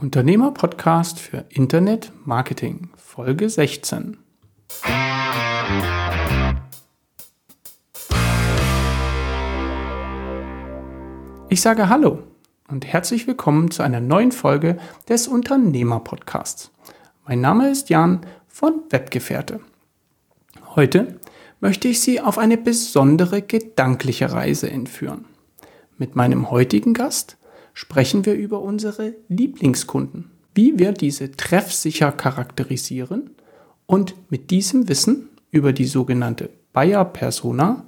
Unternehmer-Podcast für Internet Marketing, Folge 16. Ich sage Hallo und herzlich willkommen zu einer neuen Folge des Unternehmer-Podcasts. Mein Name ist Jan von Webgefährte. Heute möchte ich Sie auf eine besondere gedankliche Reise entführen. Mit meinem heutigen Gast sprechen wir über unsere Lieblingskunden, wie wir diese treffsicher charakterisieren und mit diesem Wissen über die sogenannte Buyer Persona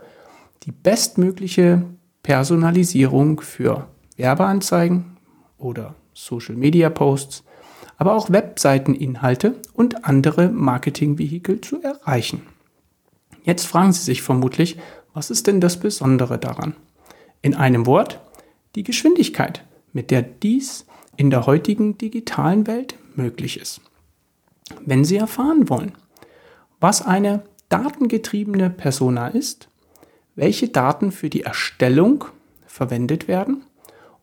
die bestmögliche Personalisierung für Werbeanzeigen oder Social Media Posts, aber auch Webseiteninhalte und andere Marketingvehikel zu erreichen. Jetzt fragen Sie sich vermutlich, was ist denn das Besondere daran? In einem Wort, die Geschwindigkeit mit der dies in der heutigen digitalen Welt möglich ist. Wenn Sie erfahren wollen, was eine datengetriebene Persona ist, welche Daten für die Erstellung verwendet werden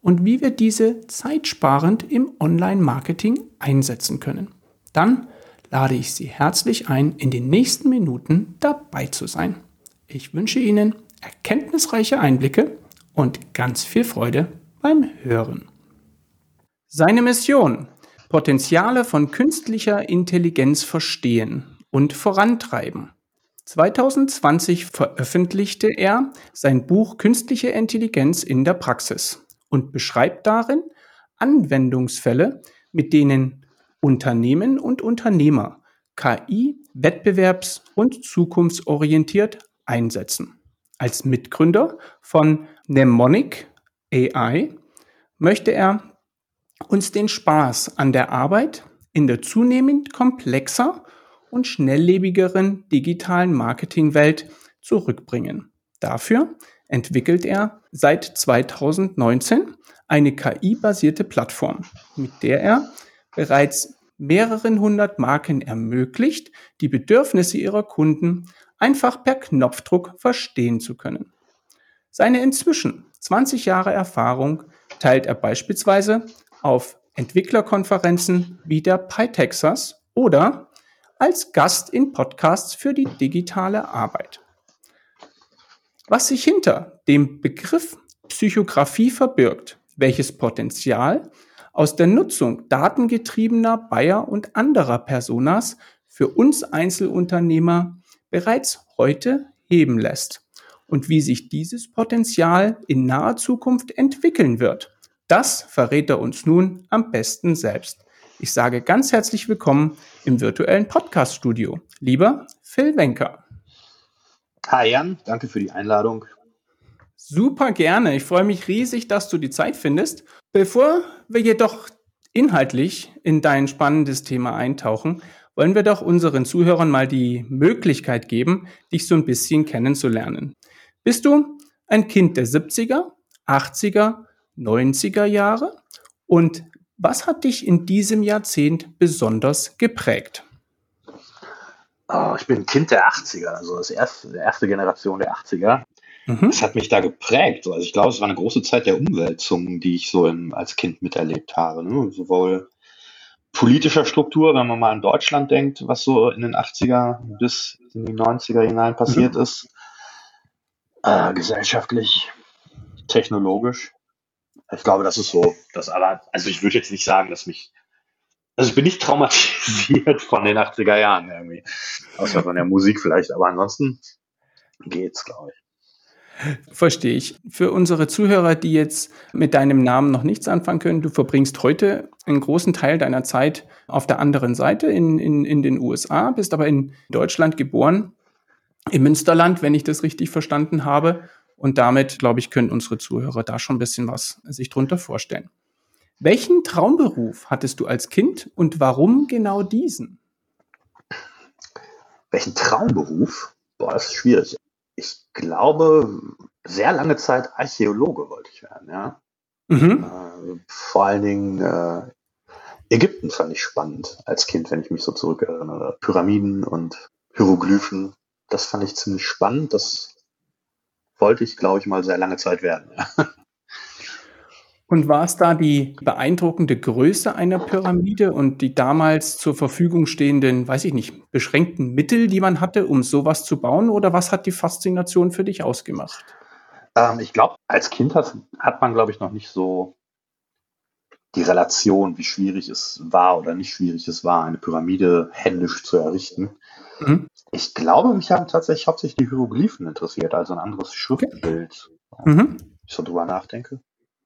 und wie wir diese zeitsparend im Online-Marketing einsetzen können, dann lade ich Sie herzlich ein, in den nächsten Minuten dabei zu sein. Ich wünsche Ihnen erkenntnisreiche Einblicke und ganz viel Freude beim Hören. Seine Mission. Potenziale von künstlicher Intelligenz verstehen und vorantreiben. 2020 veröffentlichte er sein Buch Künstliche Intelligenz in der Praxis und beschreibt darin Anwendungsfälle, mit denen Unternehmen und Unternehmer KI wettbewerbs- und zukunftsorientiert einsetzen. Als Mitgründer von Mnemonic AI möchte er uns den Spaß an der Arbeit in der zunehmend komplexer und schnelllebigeren digitalen Marketingwelt zurückbringen. Dafür entwickelt er seit 2019 eine KI-basierte Plattform, mit der er bereits mehreren hundert Marken ermöglicht, die Bedürfnisse ihrer Kunden einfach per Knopfdruck verstehen zu können. Seine inzwischen 20 Jahre Erfahrung teilt er beispielsweise auf Entwicklerkonferenzen wie der PyTexas oder als Gast in Podcasts für die digitale Arbeit. Was sich hinter dem Begriff Psychografie verbirgt, welches Potenzial aus der Nutzung datengetriebener Bayer und anderer Personas für uns Einzelunternehmer bereits heute heben lässt und wie sich dieses Potenzial in naher Zukunft entwickeln wird. Das verrät er uns nun am besten selbst. Ich sage ganz herzlich willkommen im virtuellen Podcast-Studio. Lieber Phil Wenker. Hi Jan, danke für die Einladung. Super gerne. Ich freue mich riesig, dass du die Zeit findest. Bevor wir jedoch inhaltlich in dein spannendes Thema eintauchen, wollen wir doch unseren Zuhörern mal die Möglichkeit geben, dich so ein bisschen kennenzulernen. Bist du ein Kind der 70er, 80er 90er Jahre und was hat dich in diesem Jahrzehnt besonders geprägt? Oh, ich bin Kind der 80er, also das erste, die erste Generation der 80er. Mhm. Das hat mich da geprägt. Also ich glaube, es war eine große Zeit der Umwälzungen, die ich so in, als Kind miterlebt habe. Ne? Sowohl politischer Struktur, wenn man mal an Deutschland denkt, was so in den 80er bis in die 90er hinein passiert mhm. ist, äh, gesellschaftlich, technologisch. Ich glaube, das ist so, das aber, also ich würde jetzt nicht sagen, dass mich, also ich bin nicht traumatisiert von den 80er Jahren irgendwie. Außer von der Musik vielleicht, aber ansonsten geht's, glaube ich. Verstehe ich. Für unsere Zuhörer, die jetzt mit deinem Namen noch nichts anfangen können, du verbringst heute einen großen Teil deiner Zeit auf der anderen Seite in, in, in den USA, bist aber in Deutschland geboren, im Münsterland, wenn ich das richtig verstanden habe, und damit, glaube ich, können unsere Zuhörer da schon ein bisschen was sich drunter vorstellen. Welchen Traumberuf hattest du als Kind und warum genau diesen? Welchen Traumberuf? Boah, das ist schwierig. Ich glaube, sehr lange Zeit Archäologe wollte ich werden, ja. Mhm. Äh, vor allen Dingen äh, Ägypten fand ich spannend als Kind, wenn ich mich so zurückerinnere. Pyramiden und Hieroglyphen, das fand ich ziemlich spannend. Das wollte ich, glaube ich, mal sehr lange Zeit werden. Und war es da die beeindruckende Größe einer Pyramide und die damals zur Verfügung stehenden, weiß ich nicht, beschränkten Mittel, die man hatte, um sowas zu bauen? Oder was hat die Faszination für dich ausgemacht? Ähm, ich glaube, als Kind hat, hat man, glaube ich, noch nicht so die Relation, wie schwierig es war oder nicht schwierig es war, eine Pyramide händisch zu errichten. Mhm. Ich glaube, mich haben tatsächlich hauptsächlich die Hieroglyphen interessiert, also ein anderes Schriftbild. Mhm. Ich so drüber nachdenke.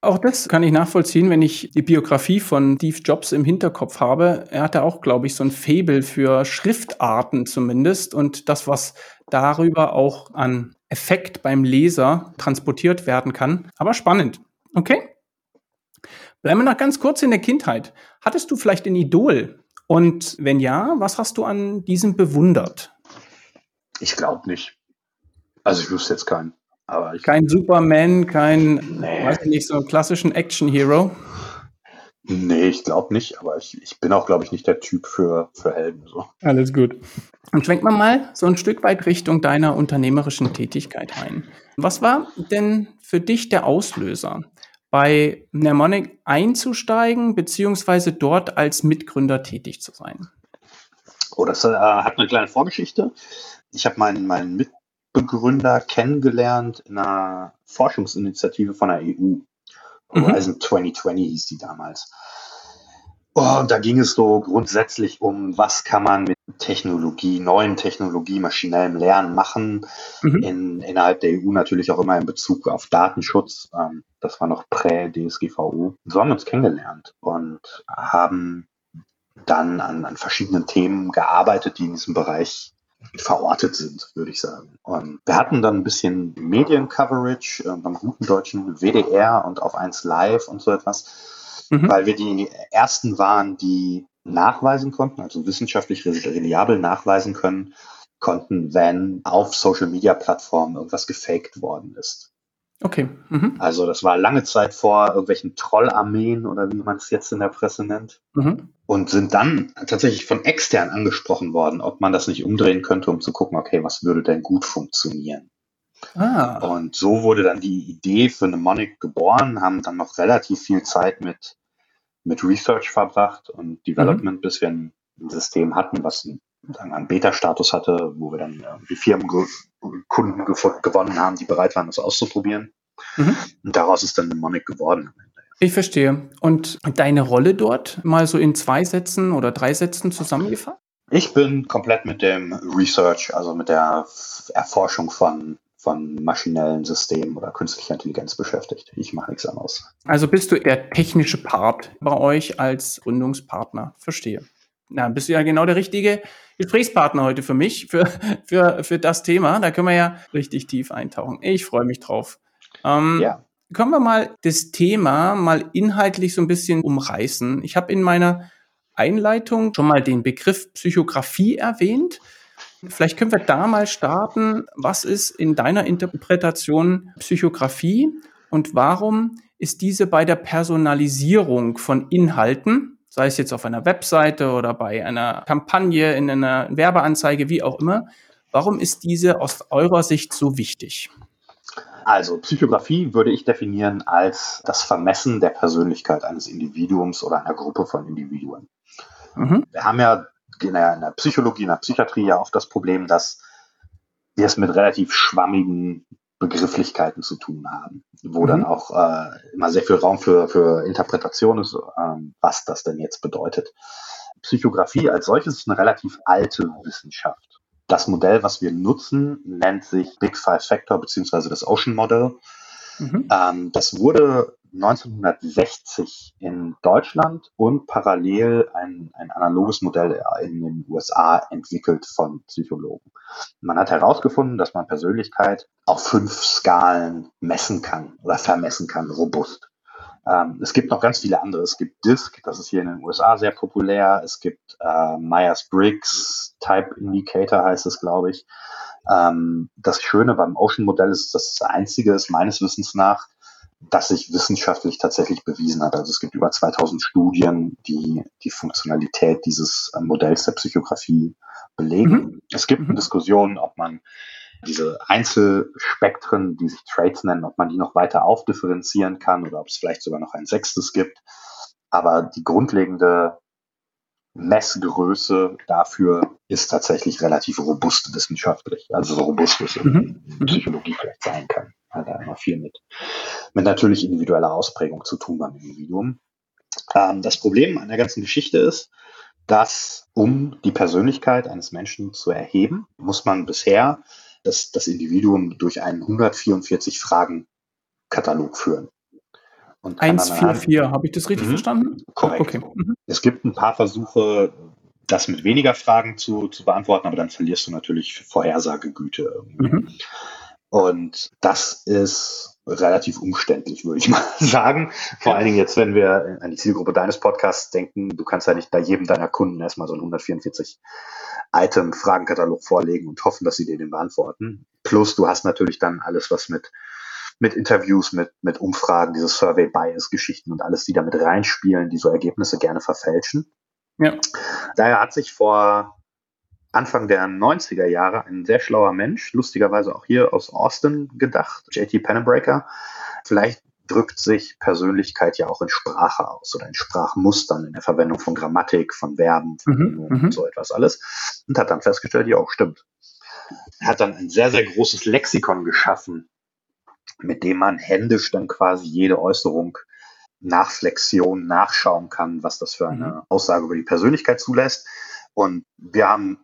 Auch das kann ich nachvollziehen, wenn ich die Biografie von Steve Jobs im Hinterkopf habe. Er hatte auch, glaube ich, so ein Fabel für Schriftarten zumindest und das, was darüber auch an Effekt beim Leser transportiert werden kann. Aber spannend. Okay? Bleiben wir noch ganz kurz in der Kindheit. Hattest du vielleicht ein Idol? Und wenn ja, was hast du an diesem bewundert? Ich glaube nicht. Also ich wüsste jetzt keinen. Aber kein Superman, kein, nee. weiß ich nicht, so einen klassischen Action-Hero. Nee, ich glaube nicht, aber ich, ich bin auch, glaube ich, nicht der Typ für, für Helden. So. Alles gut. Und schwenkt man mal so ein Stück weit Richtung deiner unternehmerischen Tätigkeit ein. Was war denn für dich der Auslöser, bei Mnemonic einzusteigen, beziehungsweise dort als Mitgründer tätig zu sein? Oh, das äh, hat eine kleine Vorgeschichte. Ich habe meinen, meinen Mit Begründer kennengelernt in einer Forschungsinitiative von der EU. Mhm. Horizon 2020 hieß die damals. Und da ging es so grundsätzlich um, was kann man mit Technologie, neuen Technologie, maschinellem Lernen machen. Mhm. In, innerhalb der EU natürlich auch immer in Bezug auf Datenschutz. Ähm, das war noch prä-DSGVO. So haben wir uns kennengelernt und haben dann an, an verschiedenen Themen gearbeitet, die in diesem Bereich verortet sind, würde ich sagen. Und wir hatten dann ein bisschen Mediencoverage äh, beim guten deutschen WDR und auf 1 Live und so etwas, mhm. weil wir die ersten waren, die nachweisen konnten, also wissenschaftlich reliabel nachweisen können, konnten, wenn auf Social Media Plattformen irgendwas gefaked worden ist. Okay. Mhm. Also das war lange Zeit vor irgendwelchen Trollarmeen oder wie man es jetzt in der Presse nennt. Mhm. Und sind dann tatsächlich von extern angesprochen worden, ob man das nicht umdrehen könnte, um zu gucken, okay, was würde denn gut funktionieren. Ah. Und so wurde dann die Idee für Mnemonic geboren, haben dann noch relativ viel Zeit mit, mit Research verbracht und Development, mhm. bis wir ein, System hatten, was einen Beta-Status hatte, wo wir dann die Firmen Kunden gewonnen haben, die bereit waren, das auszuprobieren. Mhm. Und daraus ist dann Mnemonic geworden. Ich verstehe. Und deine Rolle dort mal so in zwei Sätzen oder drei Sätzen zusammengefasst? Ich bin komplett mit dem Research, also mit der Erforschung von, von maschinellen Systemen oder künstlicher Intelligenz beschäftigt. Ich mache nichts anderes. Also bist du der technische Part bei euch als Gründungspartner. Verstehe. Na, bist du ja genau der richtige Gesprächspartner heute für mich, für, für, für das Thema. Da können wir ja richtig tief eintauchen. Ich freue mich drauf. Ähm, ja. Können wir mal das Thema mal inhaltlich so ein bisschen umreißen? Ich habe in meiner Einleitung schon mal den Begriff Psychografie erwähnt. Vielleicht können wir da mal starten. Was ist in deiner Interpretation Psychografie und warum ist diese bei der Personalisierung von Inhalten sei es jetzt auf einer Webseite oder bei einer Kampagne, in einer Werbeanzeige, wie auch immer. Warum ist diese aus eurer Sicht so wichtig? Also Psychografie würde ich definieren als das Vermessen der Persönlichkeit eines Individuums oder einer Gruppe von Individuen. Mhm. Wir haben ja in der, in der Psychologie, in der Psychiatrie ja oft das Problem, dass wir es mit relativ schwammigen Begrifflichkeiten zu tun haben, wo mhm. dann auch äh, immer sehr viel Raum für, für Interpretation ist, ähm, was das denn jetzt bedeutet. Psychografie als solches ist eine relativ alte Wissenschaft. Das Modell, was wir nutzen, nennt sich Big Five Factor beziehungsweise das Ocean Model. Mhm. Ähm, das wurde 1960 in Deutschland und parallel ein, ein analoges Modell in den USA entwickelt von Psychologen. Man hat herausgefunden, dass man Persönlichkeit auf fünf Skalen messen kann oder vermessen kann, robust. Ähm, es gibt noch ganz viele andere. Es gibt DISC, das ist hier in den USA sehr populär. Es gibt äh, Myers-Briggs, Type Indicator heißt es, glaube ich. Ähm, das Schöne beim Ocean-Modell ist, dass das einzige ist, meines Wissens nach, das sich wissenschaftlich tatsächlich bewiesen hat. Also es gibt über 2000 Studien, die die Funktionalität dieses äh, Modells der Psychografie belegen. Mhm. Es gibt mhm. Diskussionen, ob man diese Einzelspektren, die sich Traits nennen, ob man die noch weiter aufdifferenzieren kann oder ob es vielleicht sogar noch ein sechstes gibt. Aber die grundlegende Messgröße dafür ist tatsächlich relativ robust wissenschaftlich. Also so robust wie es in mhm. Psychologie vielleicht sein kann. Hat da immer viel mit, mit natürlich individueller Ausprägung zu tun beim Individuum. Ähm, das Problem an der ganzen Geschichte ist, dass um die Persönlichkeit eines Menschen zu erheben, muss man bisher das, das Individuum durch einen 144 Fragen Katalog führen. 144, habe ich das richtig mhm. verstanden? Korrekt. Okay. Mhm. Es gibt ein paar Versuche, das mit weniger Fragen zu, zu beantworten, aber dann verlierst du natürlich Vorhersagegüte. Mhm. Und das ist relativ umständlich, würde ich mal sagen. Vor allen Dingen jetzt, wenn wir an die Zielgruppe deines Podcasts denken, du kannst ja nicht bei jedem deiner Kunden erstmal so einen 144 Item Fragenkatalog vorlegen und hoffen, dass sie dir den beantworten. Plus du hast natürlich dann alles, was mit mit Interviews, mit, mit Umfragen, diese Survey-Bias-Geschichten und alles, die damit reinspielen, die so Ergebnisse gerne verfälschen. Ja. Daher hat sich vor Anfang der 90er Jahre ein sehr schlauer Mensch, lustigerweise auch hier aus Austin gedacht, JT Pennebreaker, vielleicht drückt sich Persönlichkeit ja auch in Sprache aus oder in Sprachmustern, in der Verwendung von Grammatik, von Verben, von mhm, und mhm. so etwas alles. Und hat dann festgestellt, ja auch stimmt. Er hat dann ein sehr, sehr großes Lexikon geschaffen mit dem man händisch dann quasi jede Äußerung nach Flexion nachschauen kann, was das für eine mhm. Aussage über die Persönlichkeit zulässt. Und wir haben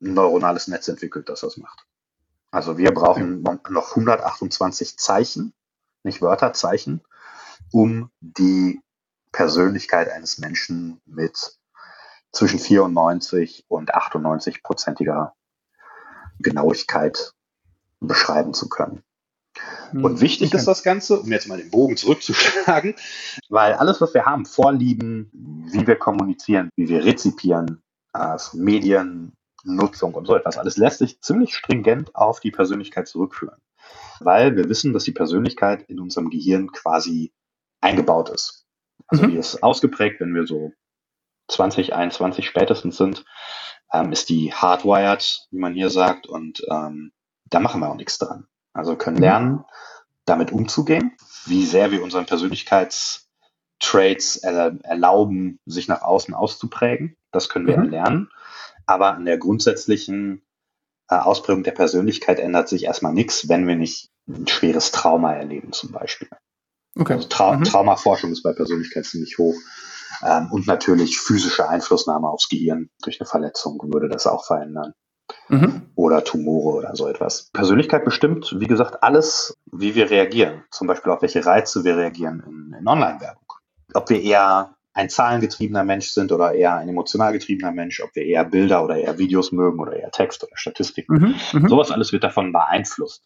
ein neuronales Netz entwickelt, das das macht. Also wir brauchen noch 128 Zeichen, nicht Wörter, Zeichen, um die Persönlichkeit eines Menschen mit zwischen 94 und 98 prozentiger Genauigkeit beschreiben zu können. Hm, Und wichtig ist das Ganze, um jetzt mal den Bogen zurückzuschlagen, weil alles, was wir haben, Vorlieben, wie wir kommunizieren, wie wir rezipieren, äh, Medien, Nutzung und so etwas, alles lässt sich ziemlich stringent auf die Persönlichkeit zurückführen. Weil wir wissen, dass die Persönlichkeit in unserem Gehirn quasi eingebaut ist. Also mhm. die ist ausgeprägt, wenn wir so 20, 21 spätestens sind, ähm, ist die hardwired, wie man hier sagt, und ähm, da machen wir auch nichts dran. Also können mhm. lernen, damit umzugehen, wie sehr wir unseren Persönlichkeitstraits erlauben, sich nach außen auszuprägen. Das können wir mhm. lernen. Aber an der grundsätzlichen äh, Ausprägung der Persönlichkeit ändert sich erstmal nichts, wenn wir nicht ein schweres Trauma erleben, zum Beispiel. Okay. Also Trau mhm. Traumaforschung ist bei Persönlichkeit ziemlich hoch. Ähm, und natürlich physische Einflussnahme aufs Gehirn durch eine Verletzung würde das auch verändern mhm. oder Tumore oder so etwas. Persönlichkeit bestimmt, wie gesagt, alles, wie wir reagieren. Zum Beispiel auf welche Reize wir reagieren in, in Online-Werbung. Ob wir eher ein zahlengetriebener Mensch sind oder eher ein emotional getriebener Mensch, ob wir eher Bilder oder eher Videos mögen oder eher Text oder Statistiken. Mhm, mhm. Sowas alles wird davon beeinflusst.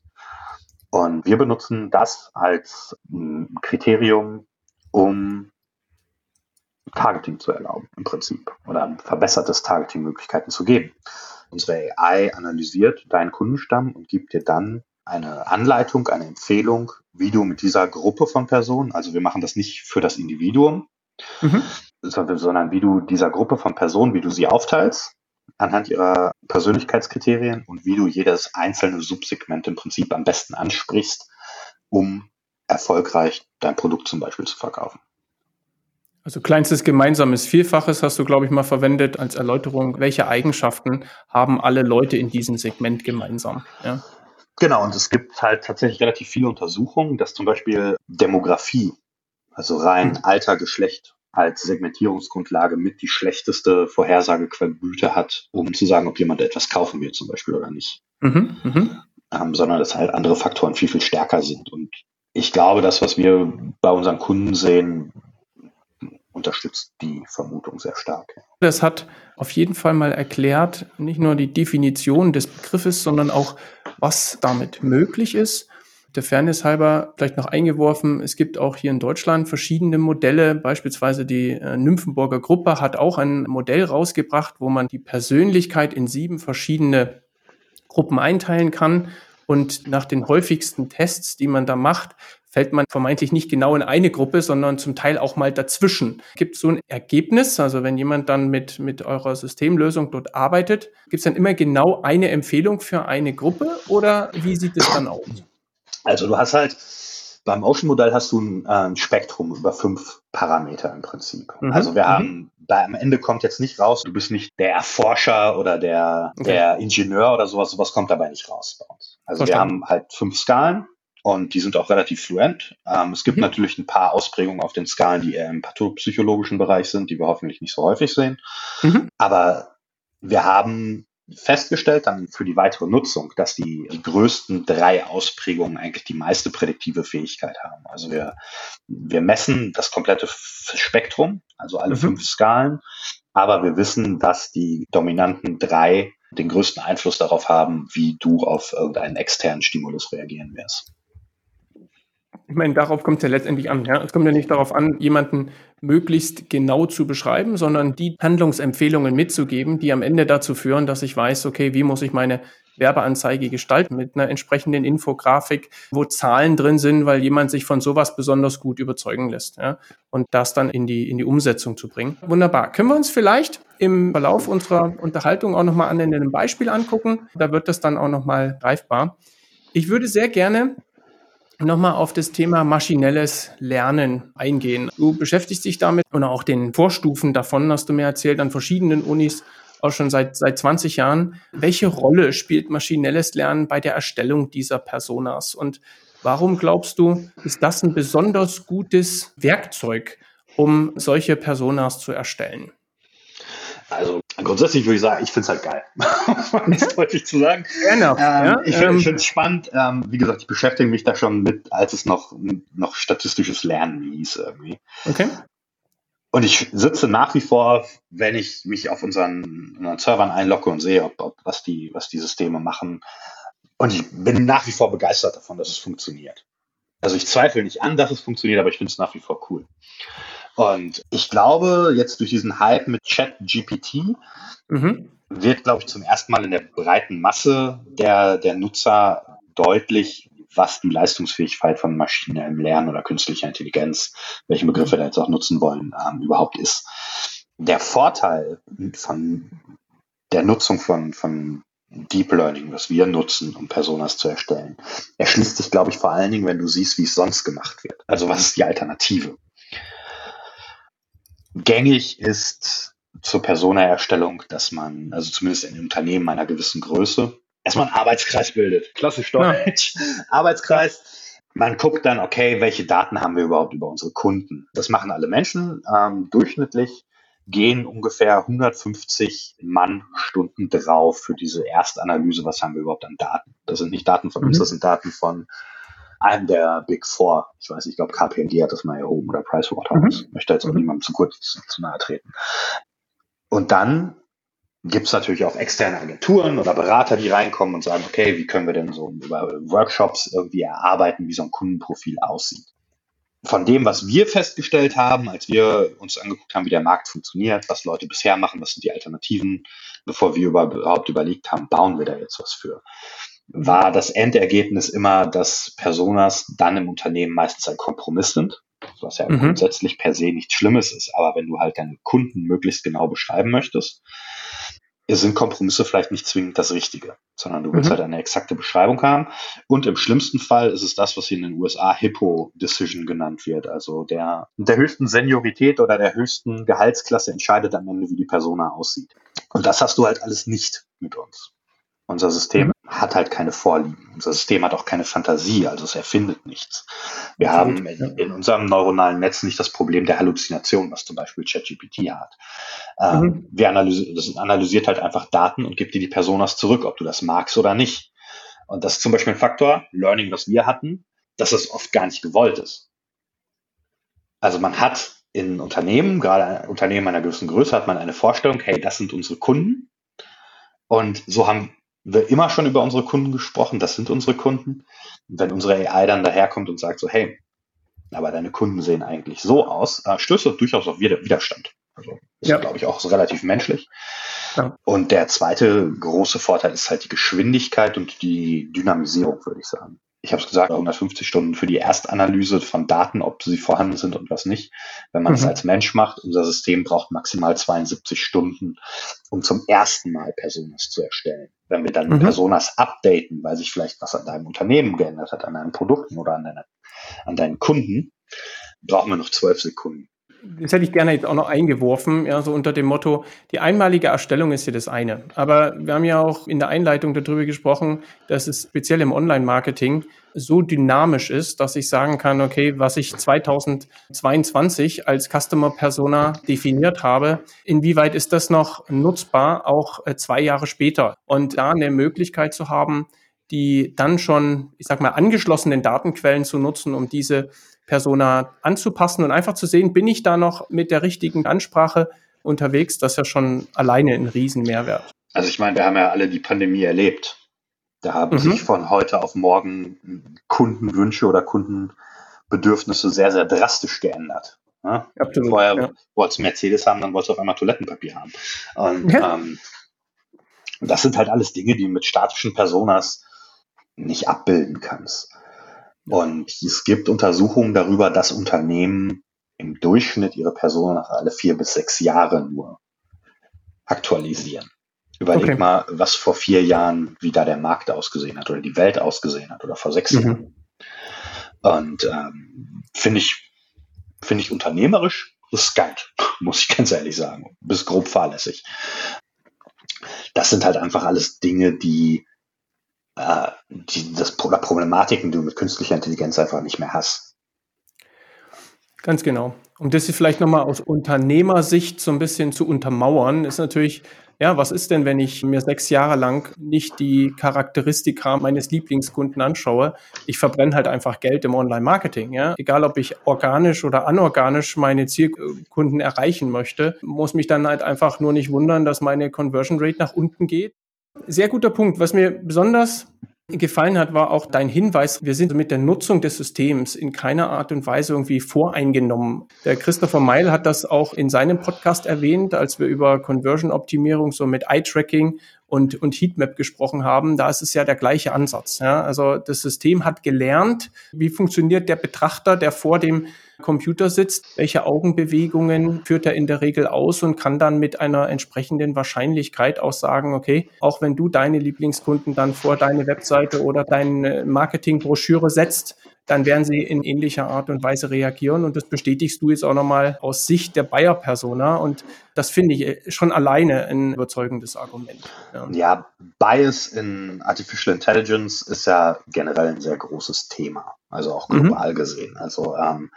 Und wir benutzen das als Kriterium, um Targeting zu erlauben, im Prinzip, oder verbessertes Targeting-Möglichkeiten zu geben. Unsere AI analysiert deinen Kundenstamm und gibt dir dann eine Anleitung, eine Empfehlung, wie du mit dieser Gruppe von Personen, also wir machen das nicht für das Individuum, mhm. sondern wie du dieser Gruppe von Personen, wie du sie aufteilst, anhand ihrer Persönlichkeitskriterien und wie du jedes einzelne Subsegment im Prinzip am besten ansprichst, um erfolgreich dein Produkt zum Beispiel zu verkaufen. Also kleinstes gemeinsames Vielfaches hast du, glaube ich, mal verwendet als Erläuterung. Welche Eigenschaften haben alle Leute in diesem Segment gemeinsam? Ja. Genau, und es gibt halt tatsächlich relativ viele Untersuchungen, dass zum Beispiel Demografie, also rein mhm. Alter, Geschlecht als Segmentierungsgrundlage mit die schlechteste Vorhersagequellgüte hat, um zu sagen, ob jemand etwas kaufen wird zum Beispiel oder nicht. Mhm, mh. ähm, sondern dass halt andere Faktoren viel, viel stärker sind. Und ich glaube, das, was wir bei unseren Kunden sehen, unterstützt die Vermutung sehr stark. Das hat auf jeden Fall mal erklärt, nicht nur die Definition des Begriffes, sondern auch, was damit möglich ist. Der Fairness halber vielleicht noch eingeworfen, es gibt auch hier in Deutschland verschiedene Modelle, beispielsweise die äh, Nymphenburger Gruppe hat auch ein Modell rausgebracht, wo man die Persönlichkeit in sieben verschiedene Gruppen einteilen kann. Und nach den häufigsten Tests, die man da macht, fällt man vermeintlich nicht genau in eine Gruppe, sondern zum Teil auch mal dazwischen. Gibt es so ein Ergebnis, also wenn jemand dann mit, mit eurer Systemlösung dort arbeitet, gibt es dann immer genau eine Empfehlung für eine Gruppe oder wie sieht es dann aus? Also du hast halt beim Ocean-Modell hast du ein, äh, ein, Spektrum über fünf Parameter im Prinzip. Mhm. Also wir mhm. haben, bei, am Ende kommt jetzt nicht raus, du bist nicht der Erforscher oder der, okay. der Ingenieur oder sowas, sowas kommt dabei nicht raus bei uns. Also Verstanden. wir haben halt fünf Skalen und die sind auch relativ fluent. Ähm, es gibt mhm. natürlich ein paar Ausprägungen auf den Skalen, die eher im pathopsychologischen Bereich sind, die wir hoffentlich nicht so häufig sehen. Mhm. Aber wir haben festgestellt dann für die weitere Nutzung, dass die, größten drei Ausprägungen eigentlich die meiste prädiktive Fähigkeit haben. Also wir, wir messen das komplette Spektrum, also alle mhm. fünf Skalen, aber wir wissen, dass die dominanten drei den größten Einfluss darauf haben, wie du auf irgendeinen externen Stimulus reagieren wirst. Ich meine, darauf kommt es ja letztendlich an. Ja? Es kommt ja nicht darauf an, jemanden möglichst genau zu beschreiben, sondern die Handlungsempfehlungen mitzugeben, die am Ende dazu führen, dass ich weiß, okay, wie muss ich meine Werbeanzeige gestalten mit einer entsprechenden Infografik, wo Zahlen drin sind, weil jemand sich von sowas besonders gut überzeugen lässt. Ja? Und das dann in die, in die Umsetzung zu bringen. Wunderbar. Können wir uns vielleicht im Verlauf unserer Unterhaltung auch nochmal an einem Beispiel angucken? Da wird das dann auch nochmal greifbar. Ich würde sehr gerne nochmal auf das Thema maschinelles Lernen eingehen. Du beschäftigst dich damit und auch den Vorstufen davon, hast du mir erzählt, an verschiedenen Unis auch schon seit, seit 20 Jahren. Welche Rolle spielt maschinelles Lernen bei der Erstellung dieser Personas? Und warum glaubst du, ist das ein besonders gutes Werkzeug, um solche Personas zu erstellen? Also grundsätzlich würde ich sagen, ich finde es halt geil, um das deutlich zu sagen. Enough, ähm, ja, ich finde ähm, es spannend. Ähm, wie gesagt, ich beschäftige mich da schon mit, als es noch, noch statistisches Lernen hieß irgendwie. Okay. Und ich sitze nach wie vor, wenn ich mich auf unseren, unseren Servern einlogge und sehe, ob, ob, was, die, was die Systeme machen. Und ich bin nach wie vor begeistert davon, dass es funktioniert. Also ich zweifle nicht an, dass es funktioniert, aber ich finde es nach wie vor cool. Und ich glaube, jetzt durch diesen Hype mit ChatGPT mhm. wird, glaube ich, zum ersten Mal in der breiten Masse der, der Nutzer deutlich, was die Leistungsfähigkeit von maschinellem Lernen oder künstlicher Intelligenz, welche Begriffe da jetzt auch nutzen wollen, ähm, überhaupt ist. Der Vorteil von der Nutzung von, von Deep Learning, was wir nutzen, um Personas zu erstellen, erschließt sich, glaube ich, vor allen Dingen, wenn du siehst, wie es sonst gemacht wird. Also was ist die Alternative? Gängig ist zur Persona-Erstellung, dass man, also zumindest in Unternehmen einer gewissen Größe, erstmal einen Arbeitskreis bildet. Klassisch Deutsch. Ja. Arbeitskreis. Man guckt dann, okay, welche Daten haben wir überhaupt über unsere Kunden? Das machen alle Menschen. Ähm, durchschnittlich gehen ungefähr 150 Mannstunden drauf für diese Erstanalyse. Was haben wir überhaupt an Daten? Das sind nicht Daten von mhm. uns, das sind Daten von einem der Big Four, ich weiß nicht, ich glaube KPMG hat das mal erhoben oder Pricewaterhouse, mhm. möchte jetzt auch mhm. niemandem zu kurz zu, zu nahe treten. Und dann gibt es natürlich auch externe Agenturen oder Berater, die reinkommen und sagen, okay, wie können wir denn so über Workshops irgendwie erarbeiten, wie so ein Kundenprofil aussieht. Von dem, was wir festgestellt haben, als wir uns angeguckt haben, wie der Markt funktioniert, was Leute bisher machen, was sind die Alternativen, bevor wir überhaupt überlegt haben, bauen wir da jetzt was für war das Endergebnis immer, dass Personas dann im Unternehmen meistens ein Kompromiss sind, was ja mhm. grundsätzlich per se nichts Schlimmes ist. Aber wenn du halt deine Kunden möglichst genau beschreiben möchtest, sind Kompromisse vielleicht nicht zwingend das Richtige, sondern du willst mhm. halt eine exakte Beschreibung haben. Und im schlimmsten Fall ist es das, was hier in den USA Hippo Decision genannt wird. Also der, der höchsten Seniorität oder der höchsten Gehaltsklasse entscheidet am Ende, wie die Persona aussieht. Und das hast du halt alles nicht mit uns. Unser System. Hat halt keine Vorlieben. Unser System hat auch keine Fantasie, also es erfindet nichts. Wir mhm. haben in, in, unserem neuronalen Netz nicht das Problem der Halluzination, was zum Beispiel ChatGPT hat. Ähm, mhm. wir analysi das analysiert halt einfach Daten und gibt dir die Personas zurück, ob du das magst oder nicht. Und das ist zum Beispiel ein Faktor, Learning, was wir hatten, dass es oft gar nicht gewollt ist. Also man hat in Unternehmen, gerade ein Unternehmen einer gewissen Größe, hat man eine Vorstellung, hey, das sind unsere Kunden. Und so haben wir immer schon über unsere Kunden gesprochen, das sind unsere Kunden. Und wenn unsere AI dann daherkommt und sagt so, hey, aber deine Kunden sehen eigentlich so aus, stößt das durchaus auf Widerstand. Also ist, ja. glaube ich, auch so relativ menschlich. Ja. Und der zweite große Vorteil ist halt die Geschwindigkeit und die Dynamisierung, würde ich sagen. Ich habe es gesagt, 150 Stunden für die Erstanalyse von Daten, ob sie vorhanden sind und was nicht. Wenn man es mhm. als Mensch macht, unser System braucht maximal 72 Stunden, um zum ersten Mal Personas zu erstellen. Wenn wir dann mhm. Personas updaten, weil sich vielleicht was an deinem Unternehmen geändert hat, an deinen Produkten oder an, deine, an deinen Kunden, brauchen wir noch zwölf Sekunden das hätte ich gerne jetzt auch noch eingeworfen, ja, so unter dem Motto, die einmalige Erstellung ist ja das eine. Aber wir haben ja auch in der Einleitung darüber gesprochen, dass es speziell im Online-Marketing so dynamisch ist, dass ich sagen kann, okay, was ich 2022 als Customer Persona definiert habe, inwieweit ist das noch nutzbar, auch äh, zwei Jahre später? Und da eine Möglichkeit zu haben, die dann schon, ich sag mal, angeschlossenen Datenquellen zu nutzen, um diese Persona anzupassen und einfach zu sehen, bin ich da noch mit der richtigen Ansprache unterwegs, das ist ja schon alleine ein Riesenmehrwert. Also ich meine, wir haben ja alle die Pandemie erlebt. Da haben mhm. sich von heute auf morgen Kundenwünsche oder Kundenbedürfnisse sehr, sehr drastisch geändert. Ja? Absolut, Vorher ja. wolltest du Mercedes haben, dann wolltest du auf einmal Toilettenpapier haben. Und ja. ähm, das sind halt alles Dinge, die du mit statischen Personas nicht abbilden kannst. Und es gibt Untersuchungen darüber, dass Unternehmen im Durchschnitt ihre Person nach alle vier bis sechs Jahre nur aktualisieren. Überleg okay. mal, was vor vier Jahren, wie da der Markt ausgesehen hat oder die Welt ausgesehen hat oder vor sechs mhm. Jahren. Und ähm, finde ich, finde ich unternehmerisch riskant, muss ich ganz ehrlich sagen. Bis grob fahrlässig. Das sind halt einfach alles Dinge, die äh, die, das, Problematiken, die du mit künstlicher Intelligenz einfach nicht mehr hast. Ganz genau. Um das vielleicht nochmal aus Unternehmersicht so ein bisschen zu untermauern, ist natürlich, ja, was ist denn, wenn ich mir sechs Jahre lang nicht die Charakteristika meines Lieblingskunden anschaue? Ich verbrenne halt einfach Geld im Online-Marketing, ja. Egal, ob ich organisch oder anorganisch meine Zielkunden erreichen möchte, muss mich dann halt einfach nur nicht wundern, dass meine Conversion Rate nach unten geht. Sehr guter Punkt. Was mir besonders gefallen hat, war auch dein Hinweis, wir sind mit der Nutzung des Systems in keiner Art und Weise irgendwie voreingenommen. Der Christopher Meil hat das auch in seinem Podcast erwähnt, als wir über Conversion-Optimierung so mit Eye-Tracking und, und Heatmap gesprochen haben. Da ist es ja der gleiche Ansatz. Ja? Also das System hat gelernt, wie funktioniert der Betrachter, der vor dem Computer sitzt, welche Augenbewegungen führt er in der Regel aus und kann dann mit einer entsprechenden Wahrscheinlichkeit auch sagen, okay, auch wenn du deine Lieblingskunden dann vor deine Webseite oder deine Marketingbroschüre setzt, dann werden sie in ähnlicher Art und Weise reagieren. Und das bestätigst du jetzt auch nochmal aus Sicht der Bayer-Persona. Und das finde ich schon alleine ein überzeugendes Argument. Ja. ja, Bias in Artificial Intelligence ist ja generell ein sehr großes Thema, also auch global mhm. gesehen. Also ähm,